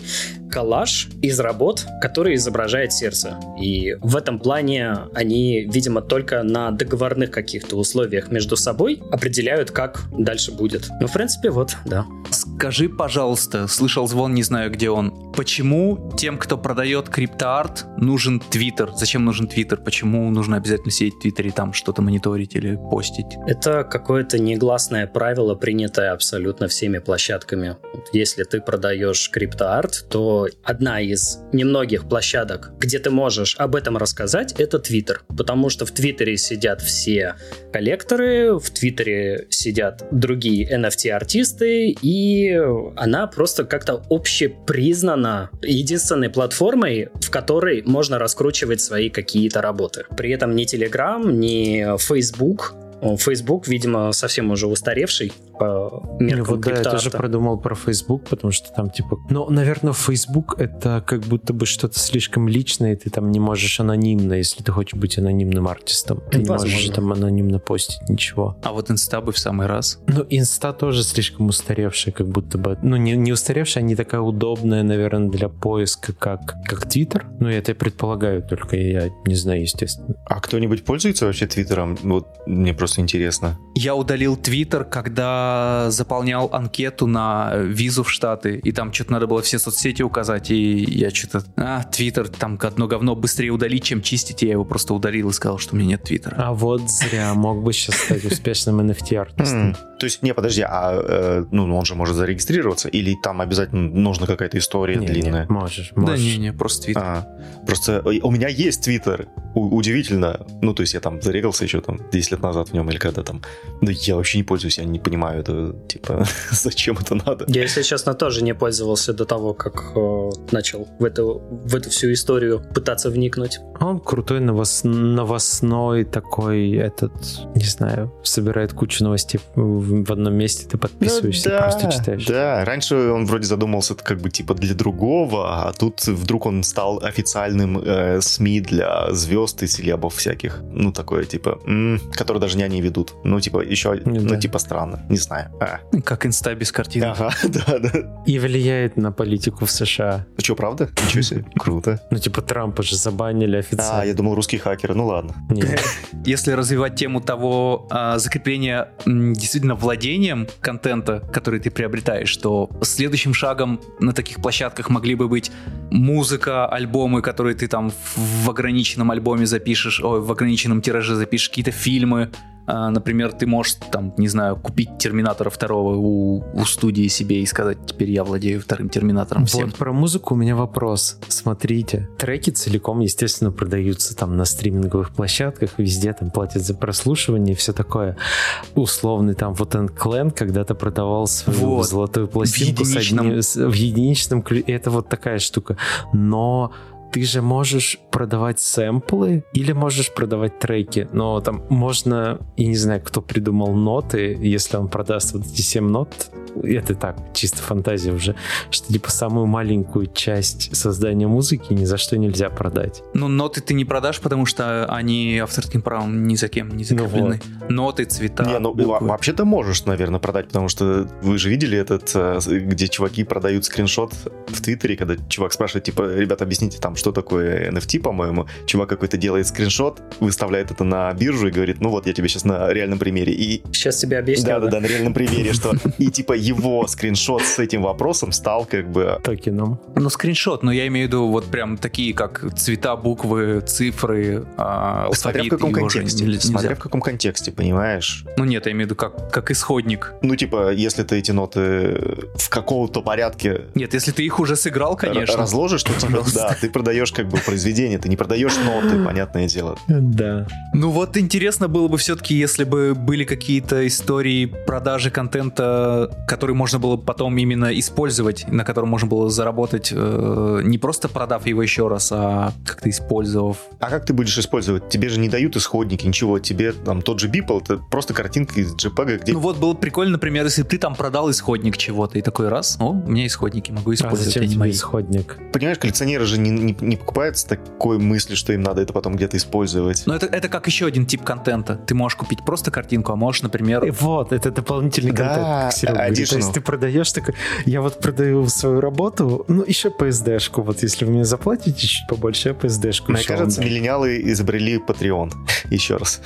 коллаж из работ, который изображает сердце. И в этом плане они, видимо, только на договорных каких-то условиях между собой определяют, как дальше будет. Ну, в принципе, вот, да. Скажи, пожалуйста, слышал звон, не знаю, где он. Почему тем, кто продает криптоарт, нужен Твиттер? Зачем нужен Твиттер? Почему нужно обязательно сидеть в Твиттере там что-то мониторить или постить? Это какое-то негласное правило, принятое абсолютно всеми площадками. Если ты продаешь криптоарт, то одна из немногих площадок, где ты можешь об этом рассказать, это Твиттер. Потому что в Твиттере сидят все коллекторы, в Твиттере сидят другие NFT-артисты, и она просто как-то общепризнана единственной платформой, в которой можно раскручивать свои какие-то работы. При этом ни Telegram, ни Facebook Facebook, видимо, совсем уже устаревший по меркам вот, да, я тоже продумал про Facebook, потому что там типа... Ну, наверное, Facebook это как будто бы что-то слишком личное, и ты там не можешь анонимно, если ты хочешь быть анонимным артистом. Ты Возможно. не можешь там анонимно постить ничего. А вот инста бы в самый раз. Ну, инста тоже слишком устаревшая, как будто бы... Ну, не, не устаревшая, а не такая удобная, наверное, для поиска, как, как Twitter. Ну, я это предполагаю, только я не знаю, естественно. А кто-нибудь пользуется вообще Твиттером? Вот мне просто интересно. Я удалил Твиттер, когда заполнял анкету на визу в Штаты, и там что-то надо было все соцсети указать, и я что-то... А, Твиттер, там одно говно быстрее удалить, чем чистить, и я его просто удалил и сказал, что у меня нет Твиттера. А вот зря, мог бы сейчас стать успешным NFT-артистом. То есть, не, подожди, а э, ну, он же может зарегистрироваться, или там обязательно нужна какая-то история длинная? Можешь, можешь. Да не-не, просто Твиттер. А, просто у меня есть Твиттер, удивительно. Ну, то есть я там зарегался еще там 10 лет назад в нем, или когда там. Но я вообще не пользуюсь, я не понимаю это, типа, зачем это надо. Я, если честно, тоже не пользовался до того, как э, начал в эту, в эту всю историю пытаться вникнуть. Он крутой новос, новостной такой, этот, не знаю, собирает кучу новостей в в одном месте ты подписываешься ну, да, и просто читаешь. Да, раньше он вроде задумался как бы типа для другого, а тут вдруг он стал официальным э, СМИ для звезд и селебов всяких. Ну, такое типа, м- которые даже не они ведут. Ну, типа, еще, ну, ну да. типа, странно. Не знаю. А. Как инста без картинки. Ага, да, да. И влияет на политику в США. Ну что, правда? Ничего себе, круто. Ну, типа, Трампа же забанили официально. А, я думал, русские хакеры, ну ладно. Если развивать тему того а, закрепления действительно владением контента, который ты приобретаешь, то следующим шагом на таких площадках могли бы быть музыка, альбомы, которые ты там в ограниченном альбоме запишешь, ой, в ограниченном тираже запишешь, какие-то фильмы, а, например, ты можешь, там, не знаю, купить Терминатора второго у, у студии себе и сказать, теперь я владею вторым Терминатором всем. Вот про музыку у меня вопрос. Смотрите, треки целиком, естественно, продаются там на стриминговых площадках, везде там платят за прослушивание и все такое. Условный там вот Clan когда-то продавал свою вот. золотую пластинку в единичном, одним, в единичном это вот такая штука. Но ты же можешь продавать сэмплы или можешь продавать треки, но там можно, я не знаю, кто придумал ноты, если он продаст вот эти 7 нот, это так, чисто фантазия уже, что типа самую маленькую часть создания музыки ни за что нельзя продать. Ну, ноты ты не продашь, потому что они авторским правом ни за кем не закреплены. Ну вот. Ноты, цвета, Не, ну буквы. вообще ты можешь, наверное, продать, потому что вы же видели этот, э, где чуваки продают скриншот в Твиттере, когда чувак спрашивает, типа, ребят, объясните там, что такое NFT, по-моему. Чувак какой-то делает скриншот, выставляет это на биржу и говорит, ну вот, я тебе сейчас на реальном примере. И... Сейчас тебе объясню. Да-да-да, на реальном примере, что... И типа его скриншот с этим вопросом стал как бы... Токеном. Ну, скриншот, но я имею в виду вот прям такие, как цвета, буквы, цифры, а, Смотря в каком контексте. Нельзя. Смотря в каком контексте, понимаешь? Ну нет, я имею в виду как, как исходник. Ну типа, если ты эти ноты в каком-то порядке... Нет, если ты их уже сыграл, конечно. Разложишь, то типа, да, ты продаешь как бы произведение, ты не продаешь ноты, понятное дело. Да. Ну вот интересно было бы все-таки, если бы были какие-то истории продажи контента, который можно было потом именно использовать, на котором можно было заработать, э, не просто продав его еще раз, а как-то использовав. А как ты будешь использовать? Тебе же не дают исходники, ничего. Тебе там тот же Beeple, это просто картинка из JPEG, где... Ну вот было прикольно, например, если ты там продал исходник чего-то, и такой раз, о, у меня исходники, могу использовать. А зачем тебе мои. исходник? Понимаешь, коллекционеры же не, не, не покупают с такой мыслью, что им надо это потом где-то использовать. Но это, это как еще один тип контента. Ты можешь купить просто картинку, а можешь, например... И вот, это дополнительный да, контент, говорит. То есть ты продаешь такой, я вот продаю свою работу, ну еще PSD-шку, вот если вы мне заплатите чуть побольше, я PSD-шку Мне кажется, миллениалы изобрели Patreon. Еще раз.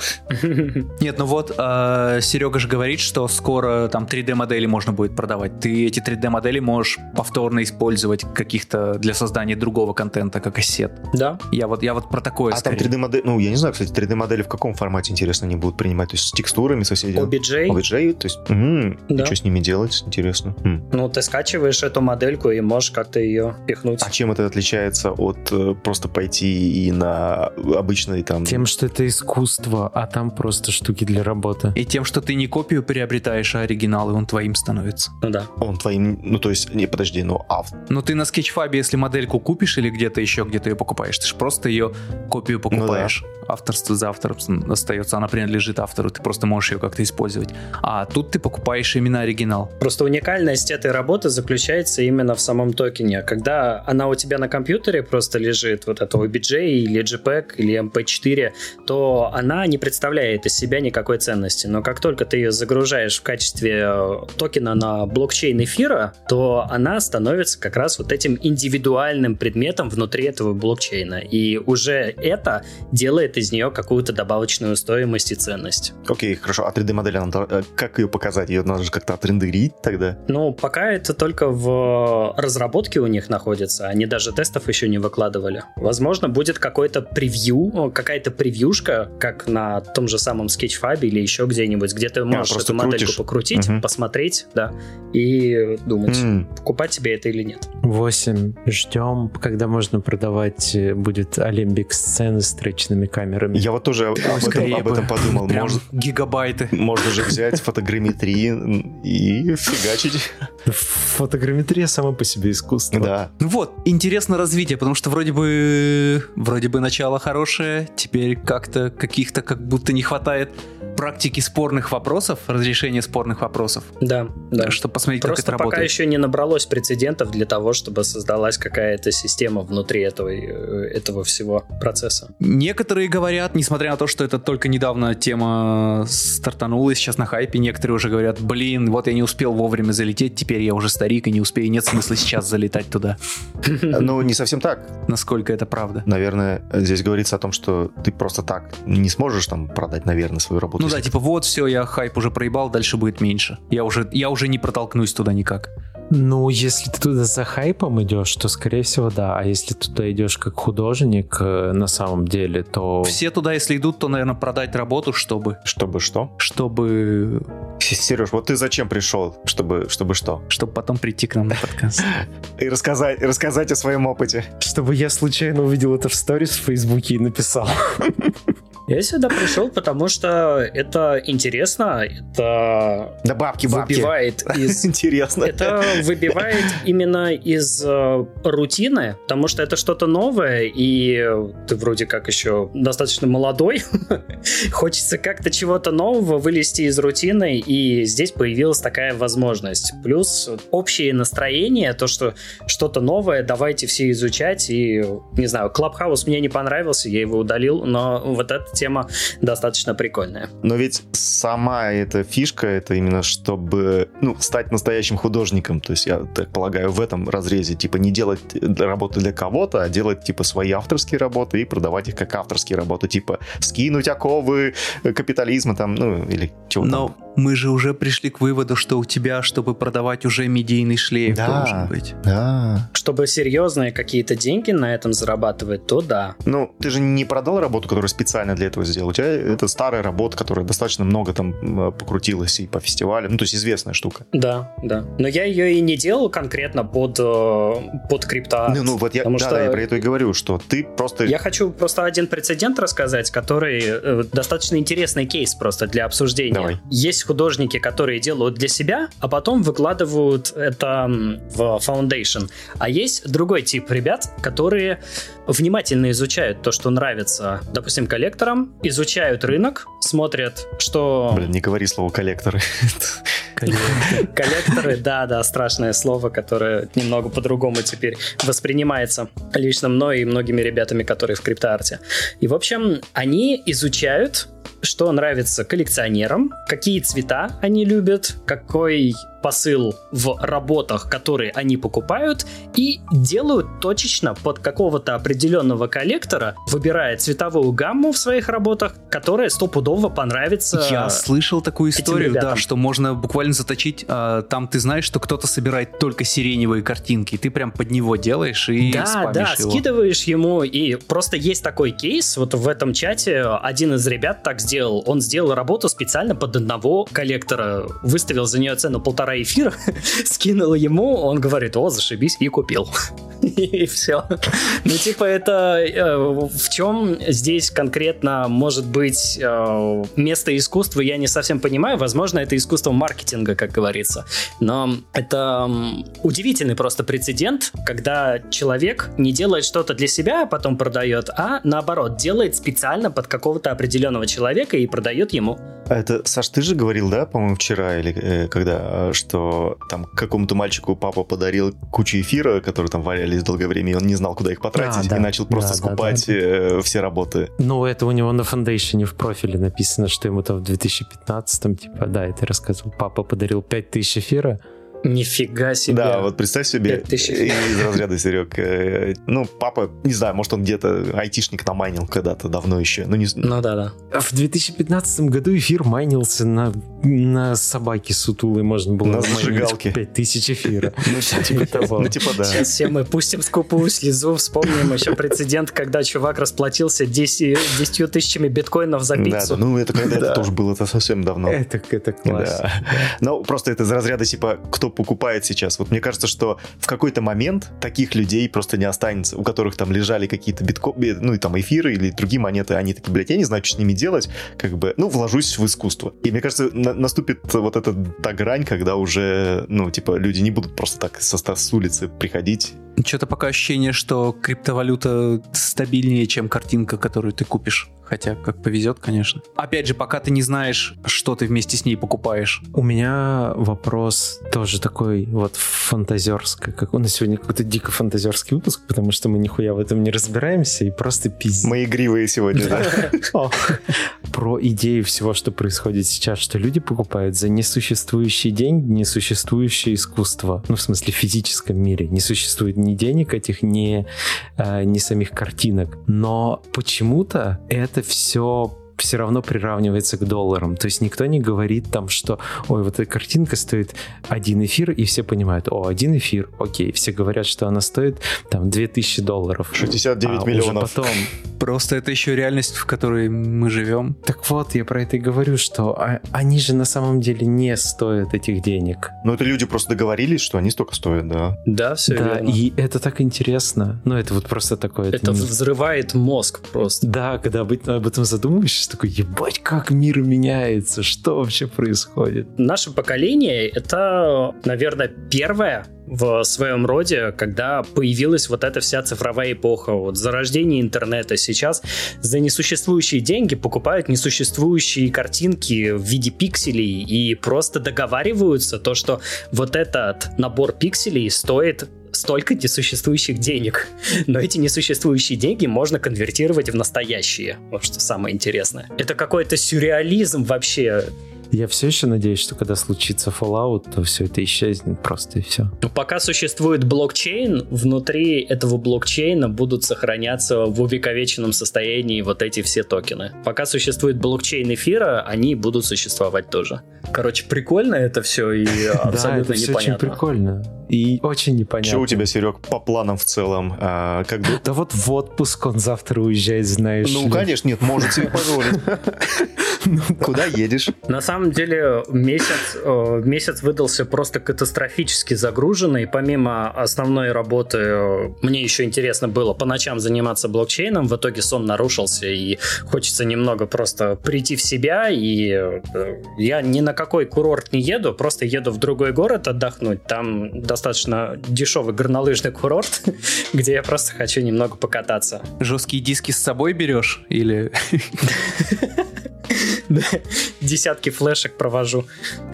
Нет, ну вот э, Серега же говорит, что скоро там 3D-модели можно будет продавать. Ты эти 3D-модели можешь повторно использовать каких-то для создания другого контента, как ассет. Да. Я вот, я вот про такое А скорее. там 3D-модель, ну, я не знаю, кстати, 3D-модели в каком формате, интересно, они будут принимать? То есть с текстурами, со всеми OBJ. OBJ, то есть, м-м, да. что с ними делать, интересно. М. Ну, ты скачиваешь эту модельку и можешь как-то ее пихнуть. А чем это отличается от э, просто пойти и на обычный там... Тем, что это искусство, а там просто штуки для работы. И тем, что ты не копию приобретаешь, а оригинал, и он твоим становится. Ну да. Он твоим, ну то есть, не, подожди, ну а... Ну ты на скетчфабе, если модельку купишь или где-то еще, где-то ее покупаешь, ты же просто ее копию покупаешь. Ну, да. Авторство за автором остается, она принадлежит автору, ты просто можешь ее как-то использовать. А тут ты покупаешь именно оригинал. Просто уникальность этой работы заключается именно в самом токене. Когда она у тебя на компьютере просто лежит, вот это OBJ или JPEG или MP4, то она не представляет из себя никакой ценности. Но как только ты ее загружаешь в качестве э, токена на блокчейн эфира, то она становится как раз вот этим индивидуальным предметом внутри этого блокчейна. И уже это делает из нее какую-то добавочную стоимость и ценность. Окей, okay, хорошо. А 3D-модель, э, как ее показать? Ее надо же как-то отрендерить тогда? Ну, пока это только в разработке у них находится. Они даже тестов еще не выкладывали. Возможно, будет какой-то превью, какая-то превьюшка, как на том же самом Sketchfab или еще где-нибудь, где ты можешь а, эту модельку крутишь. покрутить, угу. посмотреть, да, и думать, mm. покупать тебе это или нет. 8. Ждем, когда можно продавать э, будет Alembic сцены с тречными камерами. Я вот тоже об этом, об этом подумал. Прям Может, гигабайты. Можно же взять фотограмметрии и фигачить. Фотограмметрия сама по себе искусство. Да. Ну вот, интересно развитие, потому что вроде бы вроде бы начало хорошее, теперь как-то каких-то как будто не хватает практики спорных вопросов, разрешения спорных вопросов. Да, да. Чтобы посмотреть, Просто как это работает. пока еще не набралось прецедентов для того, чтобы создалась какая-то система внутри этого, э, этого всего процесса. Некоторые говорят, несмотря на то, что это только недавно тема стартанула, сейчас на хайпе, некоторые уже говорят, блин, вот я не успел вовремя залететь, теперь я уже старик и не успею, нет смысла сейчас залетать туда. Ну, не совсем так. Насколько это правда? Наверное, здесь говорится о том, что ты просто так не сможешь там продать, наверное, свою работу ну да, типа вот, все, я хайп уже проебал, дальше будет меньше. Я уже, я уже не протолкнусь туда никак. Ну, если ты туда за хайпом идешь, то, скорее всего, да. А если туда идешь как художник э, на самом деле, то... Все туда, если идут, то, наверное, продать работу, чтобы... Чтобы что? Чтобы... Сереж, вот ты зачем пришел? Чтобы, чтобы что? Чтобы потом прийти к нам на подкаст. И рассказать, рассказать о своем опыте. Чтобы я случайно увидел это в сторис в Фейсбуке и написал. Я сюда пришел, потому что это интересно, это Да бабки, бабки. выбивает из... Интересно. Это выбивает именно из э, рутины, потому что это что-то новое, и ты вроде как еще достаточно молодой. Хочется как-то чего-то нового вылезти из рутины, и здесь появилась такая возможность. Плюс общее настроение, то, что что-то новое, давайте все изучать, и, не знаю, Клабхаус мне не понравился, я его удалил, но вот эта тема достаточно прикольная. Но ведь сама эта фишка, это именно чтобы, ну, стать настоящим художником. То есть, я так полагаю, в этом разрезе, типа, не делать работы для кого-то, а делать, типа, свои авторские работы и продавать их как авторские работы. Типа, скинуть оковы капитализма там, ну, или чего Но там. мы же уже пришли к выводу, что у тебя, чтобы продавать, уже медийный шлейф Да. должен быть. Да. Чтобы серьезные какие-то деньги на этом зарабатывать, то да. Ну, ты же не продал работу, которую специально для этого сделал. У тебя это старая работа, которая достаточно много там покрутилась и по фестивалям. Ну, то есть известная штука. Да, да. Но я ее и не делал конкретно под, э, под криптоарт. Ну, ну, вот я, потому да, что да, я про это и говорю, что ты просто... Я хочу просто один прецедент рассказать, который э, достаточно интересный кейс просто для обсуждения. Давай. Есть художники, которые делают для себя, а потом выкладывают это в Foundation. А есть другой тип ребят, которые внимательно изучают то, что нравится, допустим, коллекторам, изучают рынок, смотрят, что... Блин, не говори слово коллекторы. Коллекторы, да, да, страшное слово, которое немного по-другому теперь воспринимается лично мной и многими ребятами, которые в криптоарте. И, в общем, они изучают, что нравится коллекционерам, какие цвета они любят, какой посыл в работах, которые они покупают, и делают точечно под какого-то определенного коллектора, выбирая цветовую гамму в своих работах, которая стопудово понравится. Я слышал такую историю, да, что можно буквально заточить. а, там ты знаешь, что кто-то собирает только сиреневые картинки, и ты прям под него делаешь и Да, да, его. скидываешь ему, и просто есть такой кейс, вот в этом чате один из ребят так сделал, он сделал работу специально под одного коллектора, выставил за нее цену полтора эфира, скинул ему, он говорит, о, зашибись, и купил. И все. Ну, типа, это э, в чем здесь конкретно может быть э, место искусства, я не совсем понимаю. Возможно, это искусство маркетинга, как говорится. Но это удивительный просто прецедент, когда человек не делает что-то для себя, а потом продает, а наоборот, делает специально под какого-то определенного человека и продает ему. А Это, Саш, ты же говорил, да, по-моему, вчера или э, когда, э, что там какому-то мальчику папа подарил кучу эфира, которые там валялись долгое время, и он не знал, куда их потратить, А, да. и начал просто Да, да, скупать да, э, все работы. Ну, это у него на фондейшене в профиле написано, что ему там в 2015-м, типа, да, это рассказывал, папа подарил 5000 эфира, Нифига себе. Да, вот представь себе, из разряда, Серег, э, ну, папа, не знаю, может, он где-то айтишник намайнил когда-то давно еще, ну, не Ну да, да. В 2015 году эфир майнился на, на собаке сутулой, можно было На зажигалке. 5000 эфира. ну, типа того. Ну, типа да. Сейчас все мы пустим скупую слезу, вспомним еще прецедент, когда чувак расплатился 10, 10 тысячами биткоинов за пиццу. да, ну это когда это тоже было это совсем давно. Это, это класс. Ну, просто это из разряда, типа, кто покупает сейчас. Вот мне кажется, что в какой-то момент таких людей просто не останется, у которых там лежали какие-то битко... ну, и там эфиры или другие монеты, они такие, блядь, я не знаю, что с ними делать, как бы, ну, вложусь в искусство. И мне кажется, на- наступит вот эта та грань, когда уже, ну, типа, люди не будут просто так со, ста- с улицы приходить. Что-то пока ощущение, что криптовалюта стабильнее, чем картинка, которую ты купишь. Хотя, как повезет, конечно. Опять же, пока ты не знаешь, что ты вместе с ней покупаешь. У меня вопрос тоже такой вот фантазерский. Как у нас сегодня какой-то дико фантазерский выпуск, потому что мы нихуя в этом не разбираемся и просто пиздец. Мы игривые сегодня, да. Про идею всего, что происходит сейчас, что люди покупают за несуществующие деньги несуществующее искусство. Ну, в смысле, в физическом мире. Не существует ни денег этих, ни, э, ни самих картинок. Но почему-то это все все равно приравнивается к долларам. То есть никто не говорит там, что, ой, вот эта картинка стоит один эфир, и все понимают, о, один эфир, окей. Все говорят, что она стоит там 2000 долларов. 69 а миллионов. потом... Просто это еще реальность, в которой мы живем. Так вот, я про это и говорю, что а, они же на самом деле не стоят этих денег. Ну, это люди просто договорились, что они столько стоят, да. Да, все да, верно. и это так интересно. Ну, это вот просто такое... Это, это не... взрывает мозг просто. Да, когда об, об этом задумываешься, такой, ебать, как мир меняется, что вообще происходит? Наше поколение — это, наверное, первое в своем роде, когда появилась вот эта вся цифровая эпоха, вот зарождение интернета. Сейчас за несуществующие деньги покупают несуществующие картинки в виде пикселей и просто договариваются то, что вот этот набор пикселей стоит столько несуществующих денег. Но эти несуществующие деньги можно конвертировать в настоящие. Вот что самое интересное. Это какой-то сюрреализм вообще. Я все еще надеюсь, что когда случится Fallout, то все это исчезнет просто и все. Пока существует блокчейн, внутри этого блокчейна будут сохраняться в увековеченном состоянии вот эти все токены. Пока существует блокчейн эфира, они будут существовать тоже. Короче, прикольно это все и абсолютно да, это непонятно. очень прикольно. И очень непонятно. Что у тебя, Серег, по планам в целом? А, как бы... Да вот в отпуск он завтра уезжает, знаешь. Ну, конечно, нет, может себе позволить. Ну Куда едешь? На самом деле месяц, э, месяц выдался просто катастрофически загруженный. Помимо основной работы, э, мне еще интересно было по ночам заниматься блокчейном. В итоге сон нарушился, и хочется немного просто прийти в себя. И э, я ни на какой курорт не еду, просто еду в другой город отдохнуть. Там достаточно дешевый горнолыжный курорт, где я просто хочу немного покататься. Жесткие диски с собой берешь или... Десятки флешек провожу.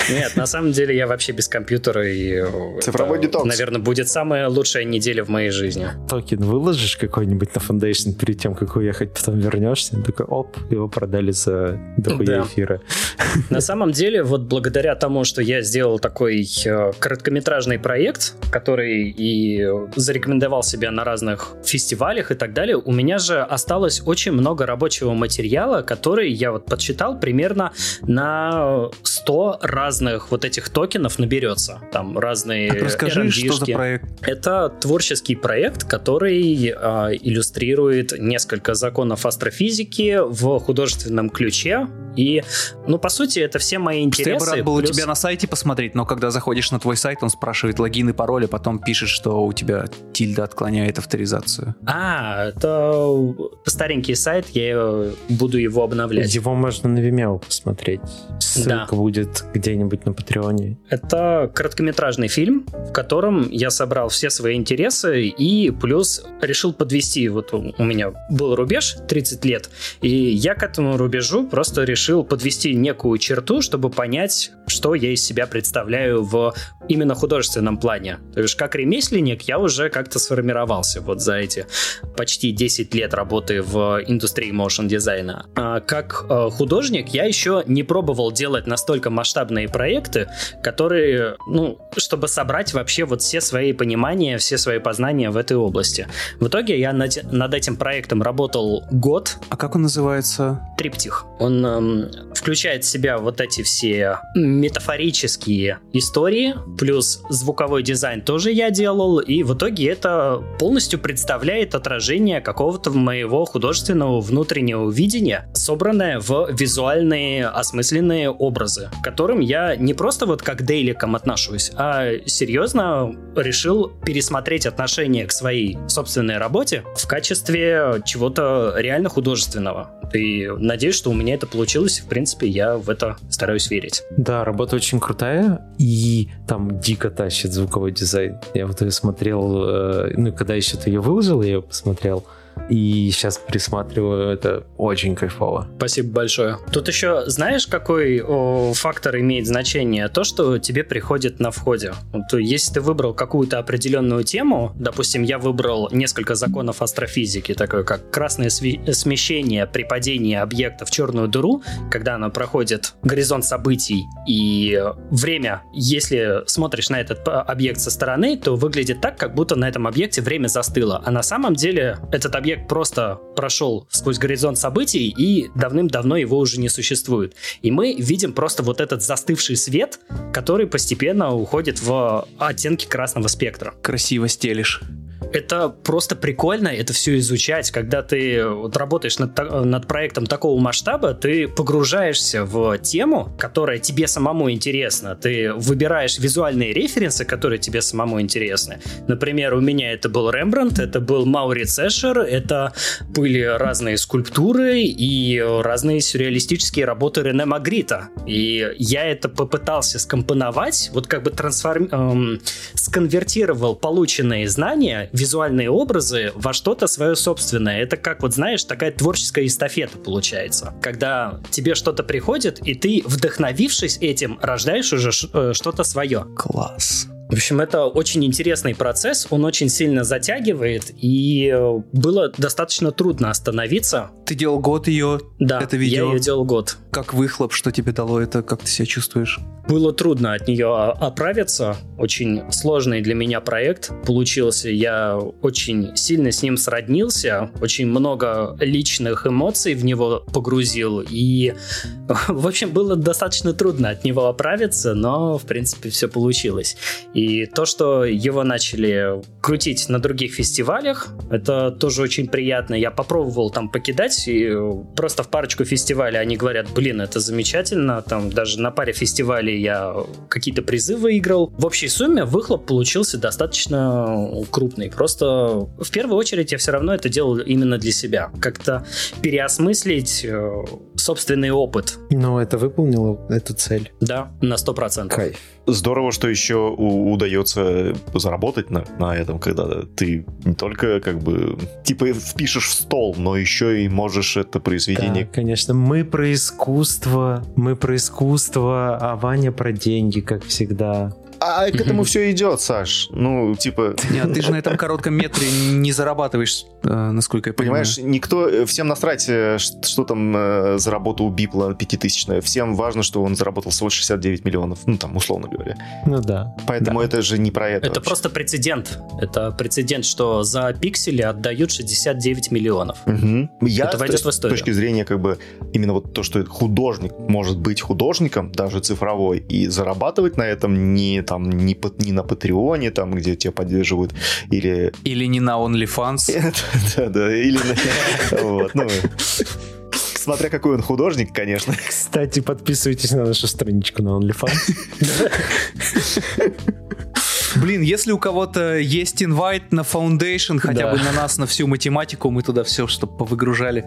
Нет, на самом деле я вообще без компьютера и... Цифровой детокс. Наверное, будет самая лучшая неделя в моей жизни. Токен выложишь какой-нибудь на Foundation перед тем, как уехать, потом вернешься, такой, оп, его продали за дохуя да. эфира. На самом деле, вот благодаря тому, что я сделал такой э, короткометражный проект, который и зарекомендовал себя на разных фестивалях и так далее, у меня же осталось очень много рабочего материала, который я вот подсчитал примерно на 100 разных вот этих токенов наберется. Там разные так расскажи, что за проект? Это творческий проект, который э, иллюстрирует несколько законов астрофизики в художественном ключе. И, ну, по сути, это все мои интересы. Я бы рад был плюс... у тебя на сайте посмотреть, но когда заходишь на твой сайт, он спрашивает логин и пароль, а потом пишет, что у тебя тильда отклоняет авторизацию. А, это старенький сайт, я буду его обновлять. Его можно на Vimeo посмотреть. Ссылка да. будет где-нибудь на Патреоне. Это короткометражный фильм, в котором я собрал все свои интересы и плюс решил подвести. Вот у меня был рубеж 30 лет, и я к этому рубежу просто решил подвести некую черту, чтобы понять, что я из себя представляю в именно художественном плане. То есть как ремесленник я уже как-то сформировался вот за эти почти 10 лет работы в индустрии моушен дизайна. А как э, художник я еще не пробовал делать настолько масштабные проекты, которые, ну, чтобы собрать вообще вот все свои понимания, все свои познания в этой области. В итоге я над, над этим проектом работал год. А как он называется? Триптих. Он эм, включает в себя вот эти все метафорические истории, плюс звуковой дизайн тоже я делал, и в итоге это полностью представляет отражение какого-то моего художественного внутреннего видения, собранное в визуальные осмысленные образы, к которым я не просто вот как дейликом отношусь, а серьезно решил пересмотреть отношение к своей собственной работе в качестве чего-то реально художественного. И надеюсь, что у меня это получилось, в принципе, я в это стараюсь верить. Да, работа очень крутая, и там дико тащит звуковой дизайн. Я вот ее смотрел, э, ну, когда еще ты ее выложил, я ее посмотрел, и сейчас присматриваю, это очень кайфово. Спасибо большое. Тут еще знаешь, какой о, фактор имеет значение? То, что тебе приходит на входе. Вот, если ты выбрал какую-то определенную тему, допустим, я выбрал несколько законов астрофизики, такое как красное смещение при падении объекта в черную дыру, когда оно проходит горизонт событий, и время, если смотришь на этот объект со стороны, то выглядит так, как будто на этом объекте время застыло, а на самом деле этот объект человек просто прошел сквозь горизонт событий, и давным-давно его уже не существует. И мы видим просто вот этот застывший свет, который постепенно уходит в оттенки красного спектра. Красиво стелишь это просто прикольно это все изучать. Когда ты вот работаешь над, над проектом такого масштаба, ты погружаешься в тему, которая тебе самому интересна. Ты выбираешь визуальные референсы, которые тебе самому интересны. Например, у меня это был Рембрандт, это был Мауриц Эшер, это были разные скульптуры и разные сюрреалистические работы Рене Магрита. И я это попытался скомпоновать, вот как бы трансформ... эм, сконвертировал полученные знания визуальные образы во что-то свое собственное. Это как, вот знаешь, такая творческая эстафета получается. Когда тебе что-то приходит, и ты, вдохновившись этим, рождаешь уже э, что-то свое. Класс. В общем, это очень интересный процесс, он очень сильно затягивает, и э, было достаточно трудно остановиться. Ты делал год ее, да, это видео? я ее делал год. Как выхлоп, что тебе дало это, как ты себя чувствуешь? Было трудно от нее оправиться, очень сложный для меня проект получился, я очень сильно с ним сроднился, очень много личных эмоций в него погрузил, и, в общем, было достаточно трудно от него оправиться, но, в принципе, все получилось. И то, что его начали крутить на других фестивалях, это тоже очень приятно. Я попробовал там покидать, и просто в парочку фестивалей они говорят, блин, это замечательно. Там даже на паре фестивалей я какие-то призы выиграл. В общей сумме выхлоп получился достаточно крупный. Просто в первую очередь я все равно это делал именно для себя. Как-то переосмыслить э, собственный опыт. Но это выполнило эту цель? Да, на 100%. Кайф. Здорово, что еще удается заработать на, на этом, когда ты не только как бы типа впишешь в стол, но еще и можешь это произведение... Да, конечно. Мы про искусство, мы про искусство, а Ваня про деньги, как всегда. А к этому все идет, Саш. Ну, типа... Нет, ты же на этом коротком метре не зарабатываешь, э, насколько я понимаю. Понимаешь, никто... Э, всем насрать, э, что там заработал Бипла пятитысячная. Всем важно, что он заработал всего 69 миллионов. Ну, там, условно говоря. Ну да. Поэтому да. это же не про это. Это вообще. просто прецедент. Это прецедент, что за пиксели отдают 69 миллионов. Угу. Я это войдет в историю. С точки зрения, как бы, именно вот то, что художник может быть художником, даже цифровой, и зарабатывать на этом не там не, не на Патреоне, там, где тебя поддерживают, или... Или не на OnlyFans. Да, да, или на... Вот, ну, смотря какой он художник, конечно. Кстати, подписывайтесь на нашу страничку на OnlyFans. Блин, если у кого-то есть инвайт на Foundation, хотя да. бы на нас, на всю математику, мы туда все, чтобы повыгружали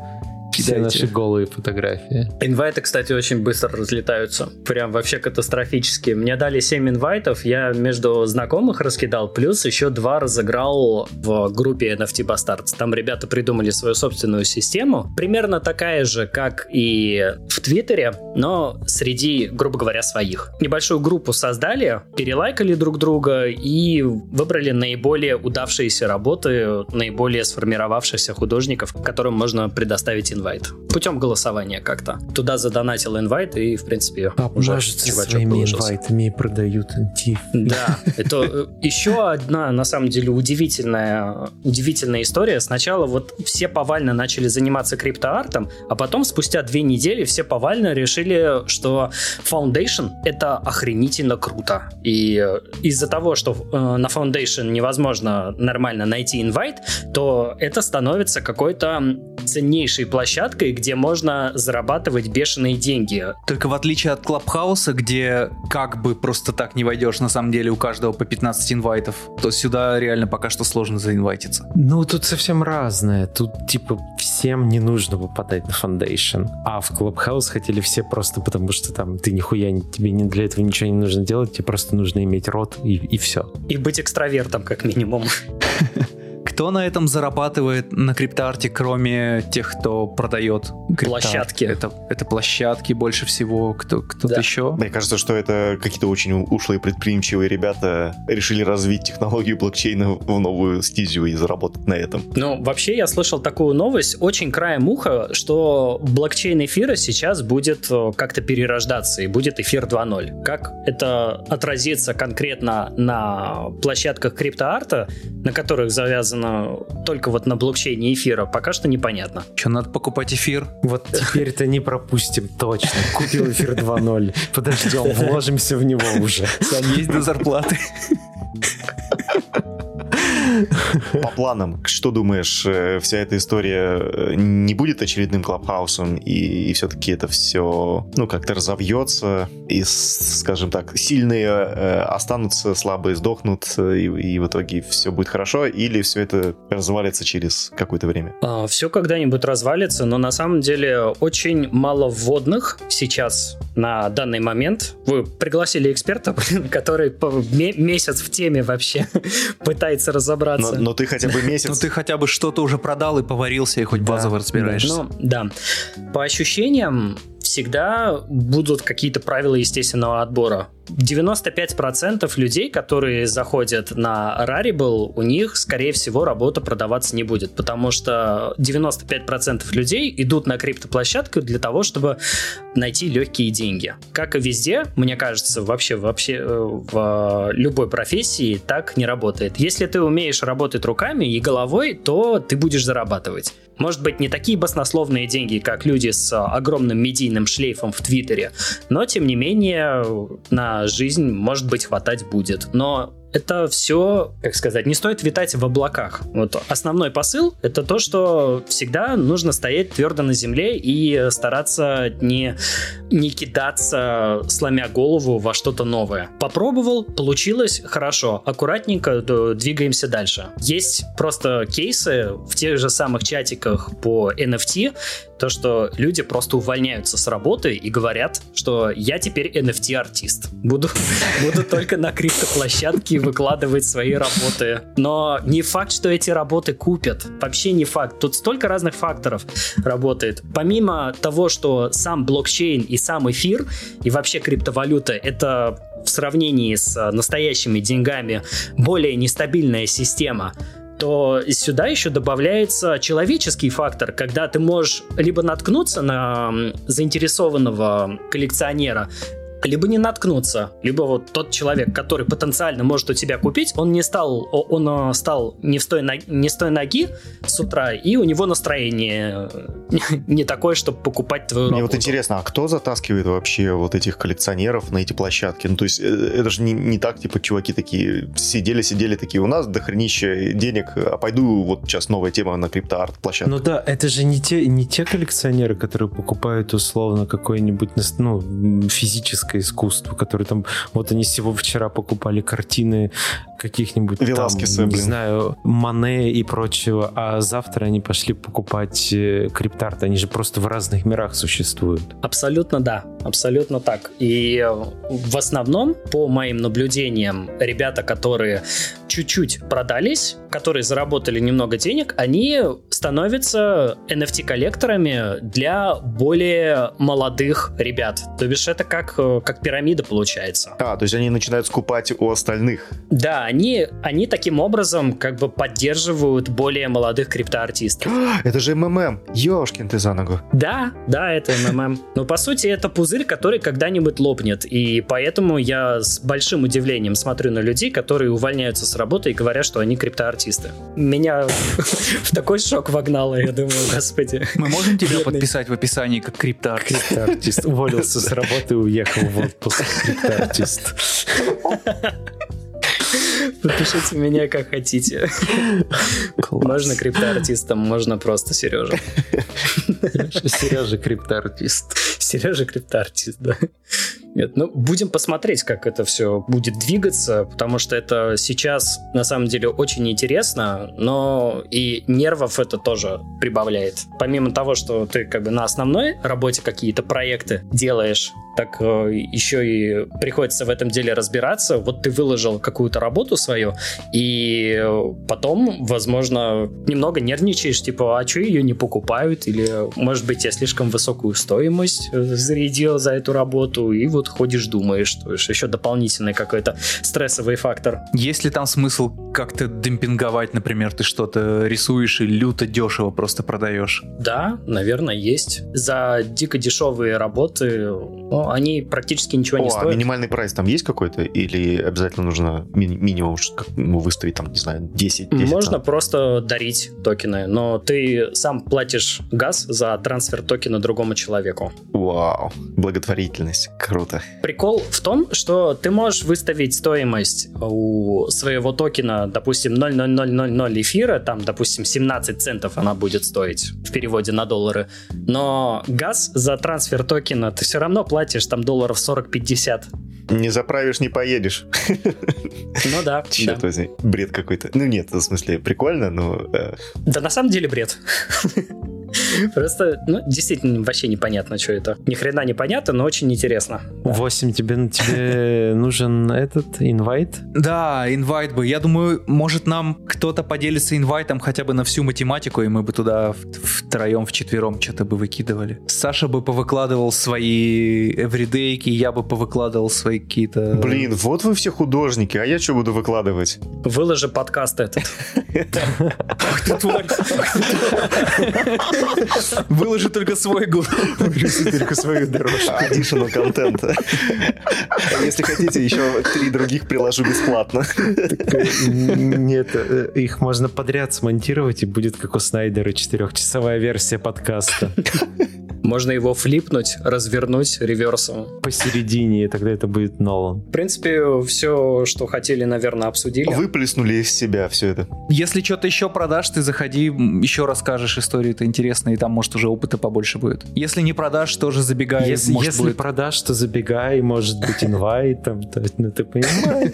все наши голые фотографии. Инвайты, кстати, очень быстро разлетаются. Прям вообще катастрофически. Мне дали 7 инвайтов, я между знакомых раскидал, плюс еще два разыграл в группе NFT Bastards. Там ребята придумали свою собственную систему, примерно такая же, как и в Твиттере, но среди, грубо говоря, своих. Небольшую группу создали, перелайкали друг друга и выбрали наиболее удавшиеся работы, наиболее сформировавшихся художников, которым можно предоставить инвайт инвайт. Путем голосования как-то. Туда задонатил инвайт и, в принципе, уже своими положился. инвайтами продают антиф. Да, это э, еще одна, на самом деле, удивительная, удивительная история. Сначала вот все повально начали заниматься криптоартом, а потом спустя две недели все повально решили, что Foundation — это охренительно круто. И э, из-за того, что э, на Foundation невозможно нормально найти инвайт, то это становится какой-то ценнейшей площадкой площадкой, где можно зарабатывать бешеные деньги. Только в отличие от Клабхауса, где как бы просто так не войдешь, на самом деле у каждого по 15 инвайтов, то сюда реально пока что сложно заинвайтиться. Ну, тут совсем разное. Тут, типа, всем не нужно попадать на Foundation. А в Clubhouse хотели все просто потому, что там ты нихуя, тебе не для этого ничего не нужно делать, тебе просто нужно иметь рот и, и все. И быть экстравертом, как минимум. Кто на этом зарабатывает на криптоарте, кроме тех, кто продает криптоарт? Площадки. Это, это площадки больше всего. Кто, кто-то да. еще? Мне кажется, что это какие-то очень ушлые предприимчивые ребята решили развить технологию блокчейна в новую стезю и заработать на этом. Ну, вообще, я слышал такую новость, очень краем уха, что блокчейн эфира сейчас будет э, как-то перерождаться и будет эфир 2.0. Как это отразится конкретно на площадках криптоарта, на которых завязана на, только вот на блокчейне эфира, пока что непонятно. Что, надо покупать эфир? Вот теперь-то не пропустим, точно. Купил эфир 2.0. Подождем, вложимся в него уже. Сань, есть до зарплаты. По планам, что думаешь, э, вся эта история э, не будет очередным клабхаусом, и, и все-таки это все, ну, как-то разовьется, и, скажем так, сильные э, останутся, слабые сдохнут, и, и в итоге все будет хорошо, или все это развалится через какое-то время? А, все когда-нибудь развалится, но на самом деле очень мало вводных сейчас на данный момент. Вы пригласили эксперта, который месяц в теме вообще пытается разобраться. Но, но ты хотя бы месяц... Ну ты хотя бы что-то уже продал и поварился, и хоть базово разбираешься. Ну, да. По ощущениям, всегда будут какие-то правила естественного отбора. 95% людей, которые заходят на Rarible, у них, скорее всего, работа продаваться не будет, потому что 95% людей идут на криптоплощадку для того, чтобы найти легкие деньги. Как и везде, мне кажется, вообще, вообще э, в любой профессии так не работает. Если ты умеешь работать руками и головой, то ты будешь зарабатывать. Может быть, не такие баснословные деньги, как люди с огромным медийным шлейфом в Твиттере, но, тем не менее, на жизнь, может быть, хватать будет. Но это все, как сказать, не стоит витать в облаках. Вот основной посыл — это то, что всегда нужно стоять твердо на земле и стараться не, не кидаться, сломя голову во что-то новое. Попробовал, получилось, хорошо, аккуратненько двигаемся дальше. Есть просто кейсы в тех же самых чатиках по NFT, то, что люди просто увольняются с работы и говорят, что я теперь NFT-артист. Буду, буду только на криптоплощадке выкладывать свои работы. Но не факт, что эти работы купят. Вообще не факт. Тут столько разных факторов работает. Помимо того, что сам блокчейн и сам эфир, и вообще криптовалюта, это в сравнении с настоящими деньгами более нестабильная система, то сюда еще добавляется человеческий фактор, когда ты можешь либо наткнуться на заинтересованного коллекционера, либо не наткнуться, либо вот тот человек, который потенциально может у тебя купить, он не стал, он э, стал не, в той, не с той ноги с утра, и у него настроение не такое, чтобы покупать твою Мне работу. вот интересно, а кто затаскивает вообще вот этих коллекционеров на эти площадки? Ну, то есть, э, это же не, не так, типа, чуваки такие сидели-сидели такие, у нас дохренища денег, а пойду, вот сейчас новая тема на криптоарт площадке. Ну да, это же не те, не те коллекционеры, которые покупают условно какой-нибудь, ну, физическое авторское искусство, которые там, вот они всего вчера покупали картины каких-нибудь Веласкеса, там, не блин. знаю, Мане и прочего, а завтра они пошли покупать э, криптарт, они же просто в разных мирах существуют. Абсолютно да, абсолютно так. И э, в основном, по моим наблюдениям, ребята, которые чуть-чуть продались, которые заработали немного денег, они становятся NFT-коллекторами для более молодых ребят. То бишь это как, э, как пирамида получается. А, то есть они начинают скупать у остальных. Да, они, они таким образом как бы поддерживают более молодых криптоартистов. Это же МММ. Ёшкин ты за ногу. Да, да, это МММ. Но по сути это пузырь, который когда-нибудь лопнет. И поэтому я с большим удивлением смотрю на людей, которые увольняются с работы и говорят, что они криптоартисты. Меня в такой шок вогнало, я думаю, господи. Мы можем тебя подписать в описании как криптоартист? Криптоартист. Уволился с работы и уехал в отпуск. Криптоартист. Подпишите меня как хотите. Можно криптоартистом, можно просто Сережа. Сережа криптоартист. Сережа криптоартист, да. Нет, ну, будем посмотреть, как это все будет двигаться, потому что это сейчас, на самом деле, очень интересно, но и нервов это тоже прибавляет. Помимо того, что ты как бы на основной работе какие-то проекты делаешь, так э, еще и приходится в этом деле разбираться. Вот ты выложил какую-то работу свою, и потом, возможно, немного нервничаешь, типа, а что ее не покупают? Или, может быть, я слишком высокую стоимость э, зарядил за эту работу, и вот ходишь, думаешь, что еще дополнительный какой-то стрессовый фактор. Есть ли там смысл как-то демпинговать, например, ты что-то рисуешь и люто дешево просто продаешь? Да, наверное, есть. За дико дешевые работы, ну, но они практически ничего не О, а стоят. минимальный прайс там есть какой-то? Или обязательно нужно ми- минимум ну, выставить там, не знаю, 10? 10 Можно там? просто дарить токены, но ты сам платишь газ за трансфер токена другому человеку. Вау, благотворительность, круто. Прикол в том, что ты можешь выставить стоимость у своего токена, допустим, 0,0000 эфира, там, допустим, 17 центов она будет стоить в переводе на доллары, но газ за трансфер токена ты все равно платишь там долларов 40-50. Не заправишь, не поедешь. Ну да, Черт да. возьми, бред какой-то. Ну нет, в смысле, прикольно, но... э, Да на самом деле бред. Просто, ну, действительно, вообще непонятно, что это. Ни хрена не понятно, но очень интересно. 8 тебе, тебе нужен этот инвайт? Да, инвайт бы. Я думаю, может нам кто-то поделится инвайтом хотя бы на всю математику, и мы бы туда в- втроем, вчетвером что-то бы выкидывали. Саша бы повыкладывал свои эвридейки, я бы повыкладывал свои какие-то... Блин, вот вы все художники, а я что буду выкладывать? Выложи подкаст этот. Ах ты тварь! Выложи только свой гул. только свою дорожку. Additional контент. А Если хотите, еще три других приложу бесплатно. Нет, э, их можно подряд смонтировать, и будет как у Снайдера четырехчасовая версия подкаста Можно его флипнуть, развернуть реверсом. посередине, и тогда это будет Нолан. В принципе, все, что хотели, наверное, обсудили. Выплеснули из себя все это. Если что-то еще продашь, ты заходи, еще расскажешь историю, это интересно, и там, может, уже опыта побольше будет. Если не продашь, тоже забегай, Если, может, если будет. продашь, то забегай, может быть, инвайт, там, то- ну ты понимаешь.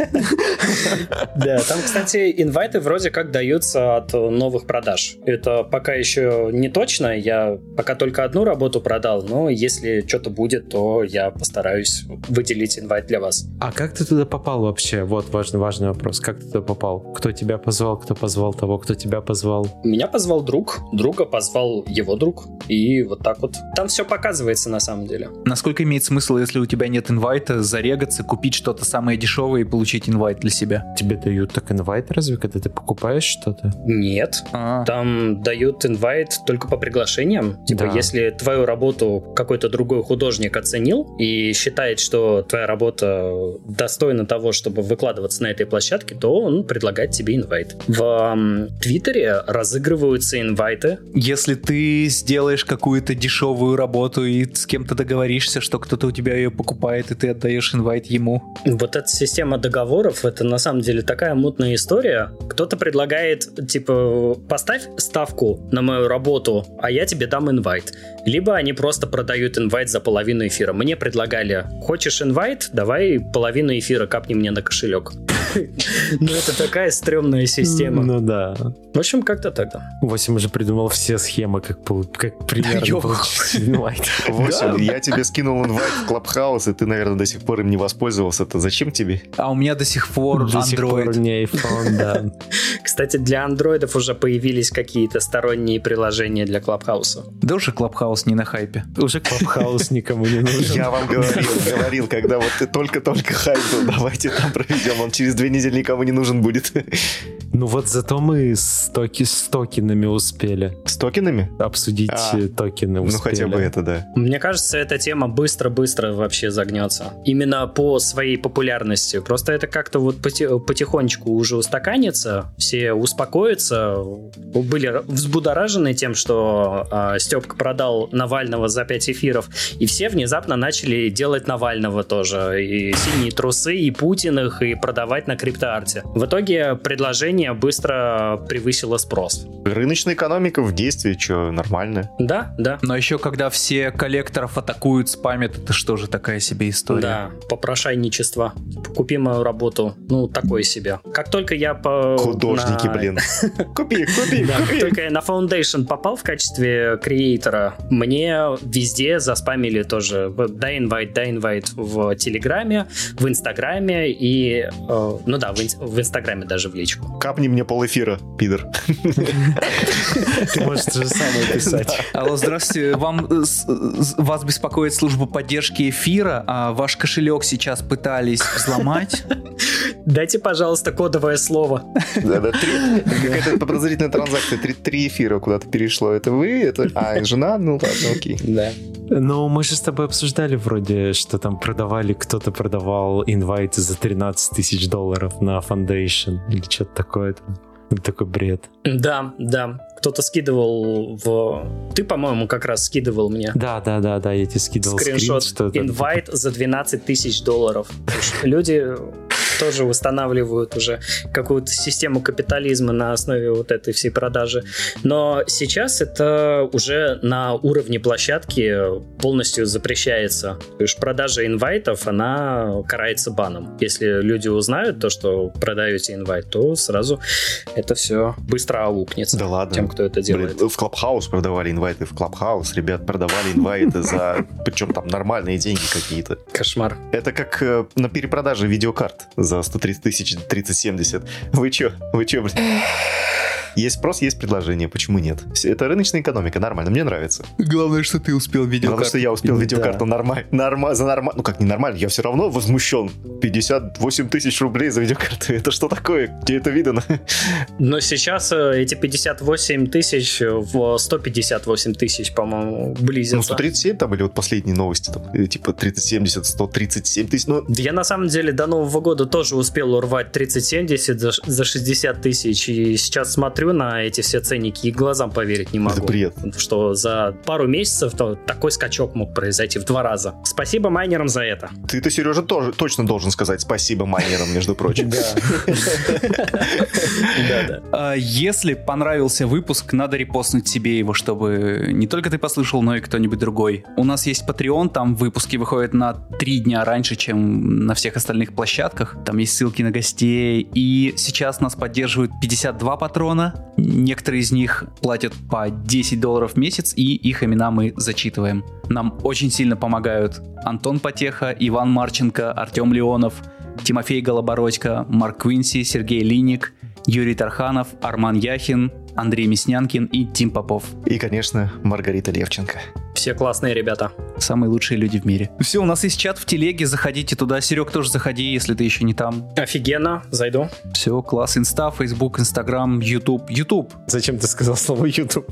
Да, там, кстати, инвайты вроде как даются от новых продаж. Это пока еще не точно, я пока только одну работу продал, но если что-то будет, то я постараюсь выделить инвайт для вас. А как ты туда попал вообще? Вот важный, важный вопрос. Как ты туда попал? Кто тебя позвал, кто позвал того, кто тебя позвал? Меня позвал друг, друга позвал его друг, и вот так вот. Там все показывается на самом деле. Насколько имеет смысл, если у тебя нет инвайта, зарегаться, купить что-то самое дешевое и получить инвайт для себя? Тебе дают так инвайт разве, когда ты покупаешь что-то? Нет, А, Там дают инвайт только по приглашениям. Типа, Да. если твою работу какой-то другой художник оценил и считает, что твоя работа достойна того, чтобы выкладываться на этой площадке, то он предлагает тебе инвайт. В Твиттере разыгрываются инвайты. Если ты сделаешь какую-то дешевую работу и с кем-то договоришься, что кто-то у тебя ее покупает, и ты отдаешь инвайт ему. Вот эта система договоров, это на самом деле такая мутная история. Кто-то предлагает, типа, поставь ставку на мою работу, а я тебе дам инвайт. Либо они просто продают инвайт за половину эфира. Мне предлагали, хочешь инвайт, давай половину эфира капни мне на кошелек. Ну, это такая стрёмная система. Ну да. В общем, как-то так, да. 8 уже придумал все схемы, как, как примерно получить инвайт. Восемь, я тебе скинул инвайт в Clubhouse, и ты, наверное, до сих пор им не воспользовался. Это зачем тебе? А у меня до сих пор До сих пор Android. не iPhone, да. Кстати, для андроидов уже появились какие-то сторонние приложения для Clubhouse а. Да уже Clubhouse не на хайпе. Уже Clubhouse никому не нужен. Я вам говорил, говорил, когда вот ты только-только хайп был, давайте там проведем, он через две недели никому не нужен будет. Ну вот зато мы с, токи, с токенами успели. С токенами? Обсудить А, э, токены успели. Ну, хотя бы это, да. Мне кажется, эта тема быстро-быстро вообще загнется. Именно по своей популярности. Просто это как-то вот поти- потихонечку уже устаканится, все успокоятся, были взбудоражены тем, что а, Степка продал Навального за 5 эфиров, и все внезапно начали делать Навального тоже, и синие трусы, и Путиных, и продавать на криптоарте. В итоге предложение быстро превысило спрос. Рыночная экономика в действии, что, нормально. Да, да. Но еще когда все коллекторов атакуют, спамят, это что же такая себе история? Да, попрошайничество. Купи мою работу. Ну, такое себе. Как только я по... Художники, на- блин. Купи, купи, Да, как купи. только я на Foundation попал в качестве креатора, мне везде заспамили тоже дай инвайт, дай инвайт в Телеграме, в Инстаграме и... э, ну да, в, ин- в Инстаграме даже в личку. Капни мне пол эфира, пидор. Ты можешь то же самое писать. Алло, здравствуйте. Вам, э, с- вас беспокоит служба поддержки эфира, а ваш кошелек сейчас пытались взломать. Дайте, пожалуйста, кодовое слово. Да-да, какая-то подозрительная транзакция, три, три эфира куда-то перешло. Это вы? Это... А, жена? Ну ладно, окей. Да. Ну, мы же с тобой обсуждали вроде, что там продавали, кто-то продавал инвайты за 13 тысяч долларов на Foundation или что-то такое. Такой бред. Да, да. Кто-то скидывал в... Ты, по-моему, как раз скидывал мне. Да, да, да, да, я тебе скидывал скриншот. Скрин, что инвайт за 12 тысяч долларов. Люди тоже устанавливают уже какую-то систему капитализма на основе вот этой всей продажи. Но сейчас это уже на уровне площадки полностью запрещается. То есть продажа инвайтов, она карается баном. Если люди узнают то, что продаете инвайт, то сразу это все быстро аукнется. Да ладно. Тем, кто это делает. Блин, в Clubhouse продавали инвайты, в Clubhouse ребят продавали инвайты за, причем там нормальные деньги какие-то. Кошмар. Это как э, на перепродаже видеокарт за 130 тысяч 3070. Вы чё? Вы чё, блин? Есть спрос, есть предложение. Почему нет? Это рыночная экономика, нормально, мне нравится. Главное, что ты успел видеокарту. Главное, что я успел видеокарту да. нормально. Норма, за нормально. Ну как не нормально, я все равно возмущен. 58 тысяч рублей за видеокарту. Это что такое? Где это видано? Но сейчас э, эти 58 тысяч в 158 тысяч, по-моему, близятся. Ну, 137 там или вот последние новости, там, э, типа 3070, 137 тысяч. Ну... Я на самом деле до Нового года тоже успел урвать 3070 за, за 60 тысяч. И сейчас смотрю смотрю на эти все ценники и глазам поверить не могу. Это бред. Что за пару месяцев то такой скачок мог произойти в два раза. Спасибо майнерам за это. Ты-то, Сережа, тоже точно должен сказать спасибо майнерам, между прочим. Да. А если понравился выпуск, надо репостнуть себе его, чтобы не только ты послушал, но и кто-нибудь другой. У нас есть Patreon, там выпуски выходят на три дня раньше, чем на всех остальных площадках. Там есть ссылки на гостей. И сейчас нас поддерживают 52 патрона, Некоторые из них платят по 10 долларов в месяц, и их имена мы зачитываем. Нам очень сильно помогают Антон Потеха, Иван Марченко, Артем Леонов, Тимофей Голобородько, Марк Квинси, Сергей Линик, Юрий Тарханов, Арман Яхин, Андрей Мяснянкин и Тим Попов. И, конечно, Маргарита Левченко. Все классные ребята. Самые лучшие люди в мире. Все, у нас есть чат в телеге, заходите туда. Серег, тоже заходи, если ты еще не там. Офигенно, зайду. Все, класс. Инста, Фейсбук, Инстаграм, Ютуб. Ютуб. Зачем ты сказал слово Ютуб?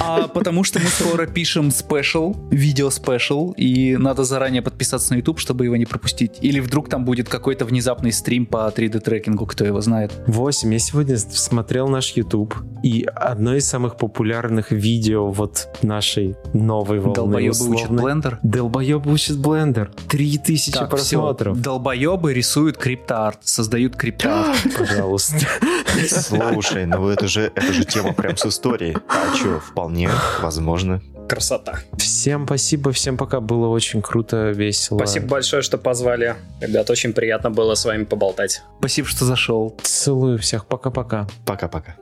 А потому что мы скоро пишем special, видео special, и надо заранее подписаться на Ютуб, чтобы его не пропустить. Или вдруг там будет какой-то внезапный стрим по 3D трекингу, кто его знает. 8. Я сегодня смотрел наш Ютуб, и одно из самых популярных видео вот нашей новой волны Долбоебы условной. учат Blender? Долбоебы учат Blender. 3000 Так, просмотров. Все. Долбоебы рисуют криптоарт, создают криптоарт. Пожалуйста. Слушай, ну это же, это же тема прям с историей. А что, вполне возможно. Красота. Всем спасибо, всем пока. Было очень круто, весело. Спасибо большое, что позвали. Ребят, очень приятно было с вами поболтать. Спасибо, что зашел. Целую всех. Пока-пока. Пока-пока.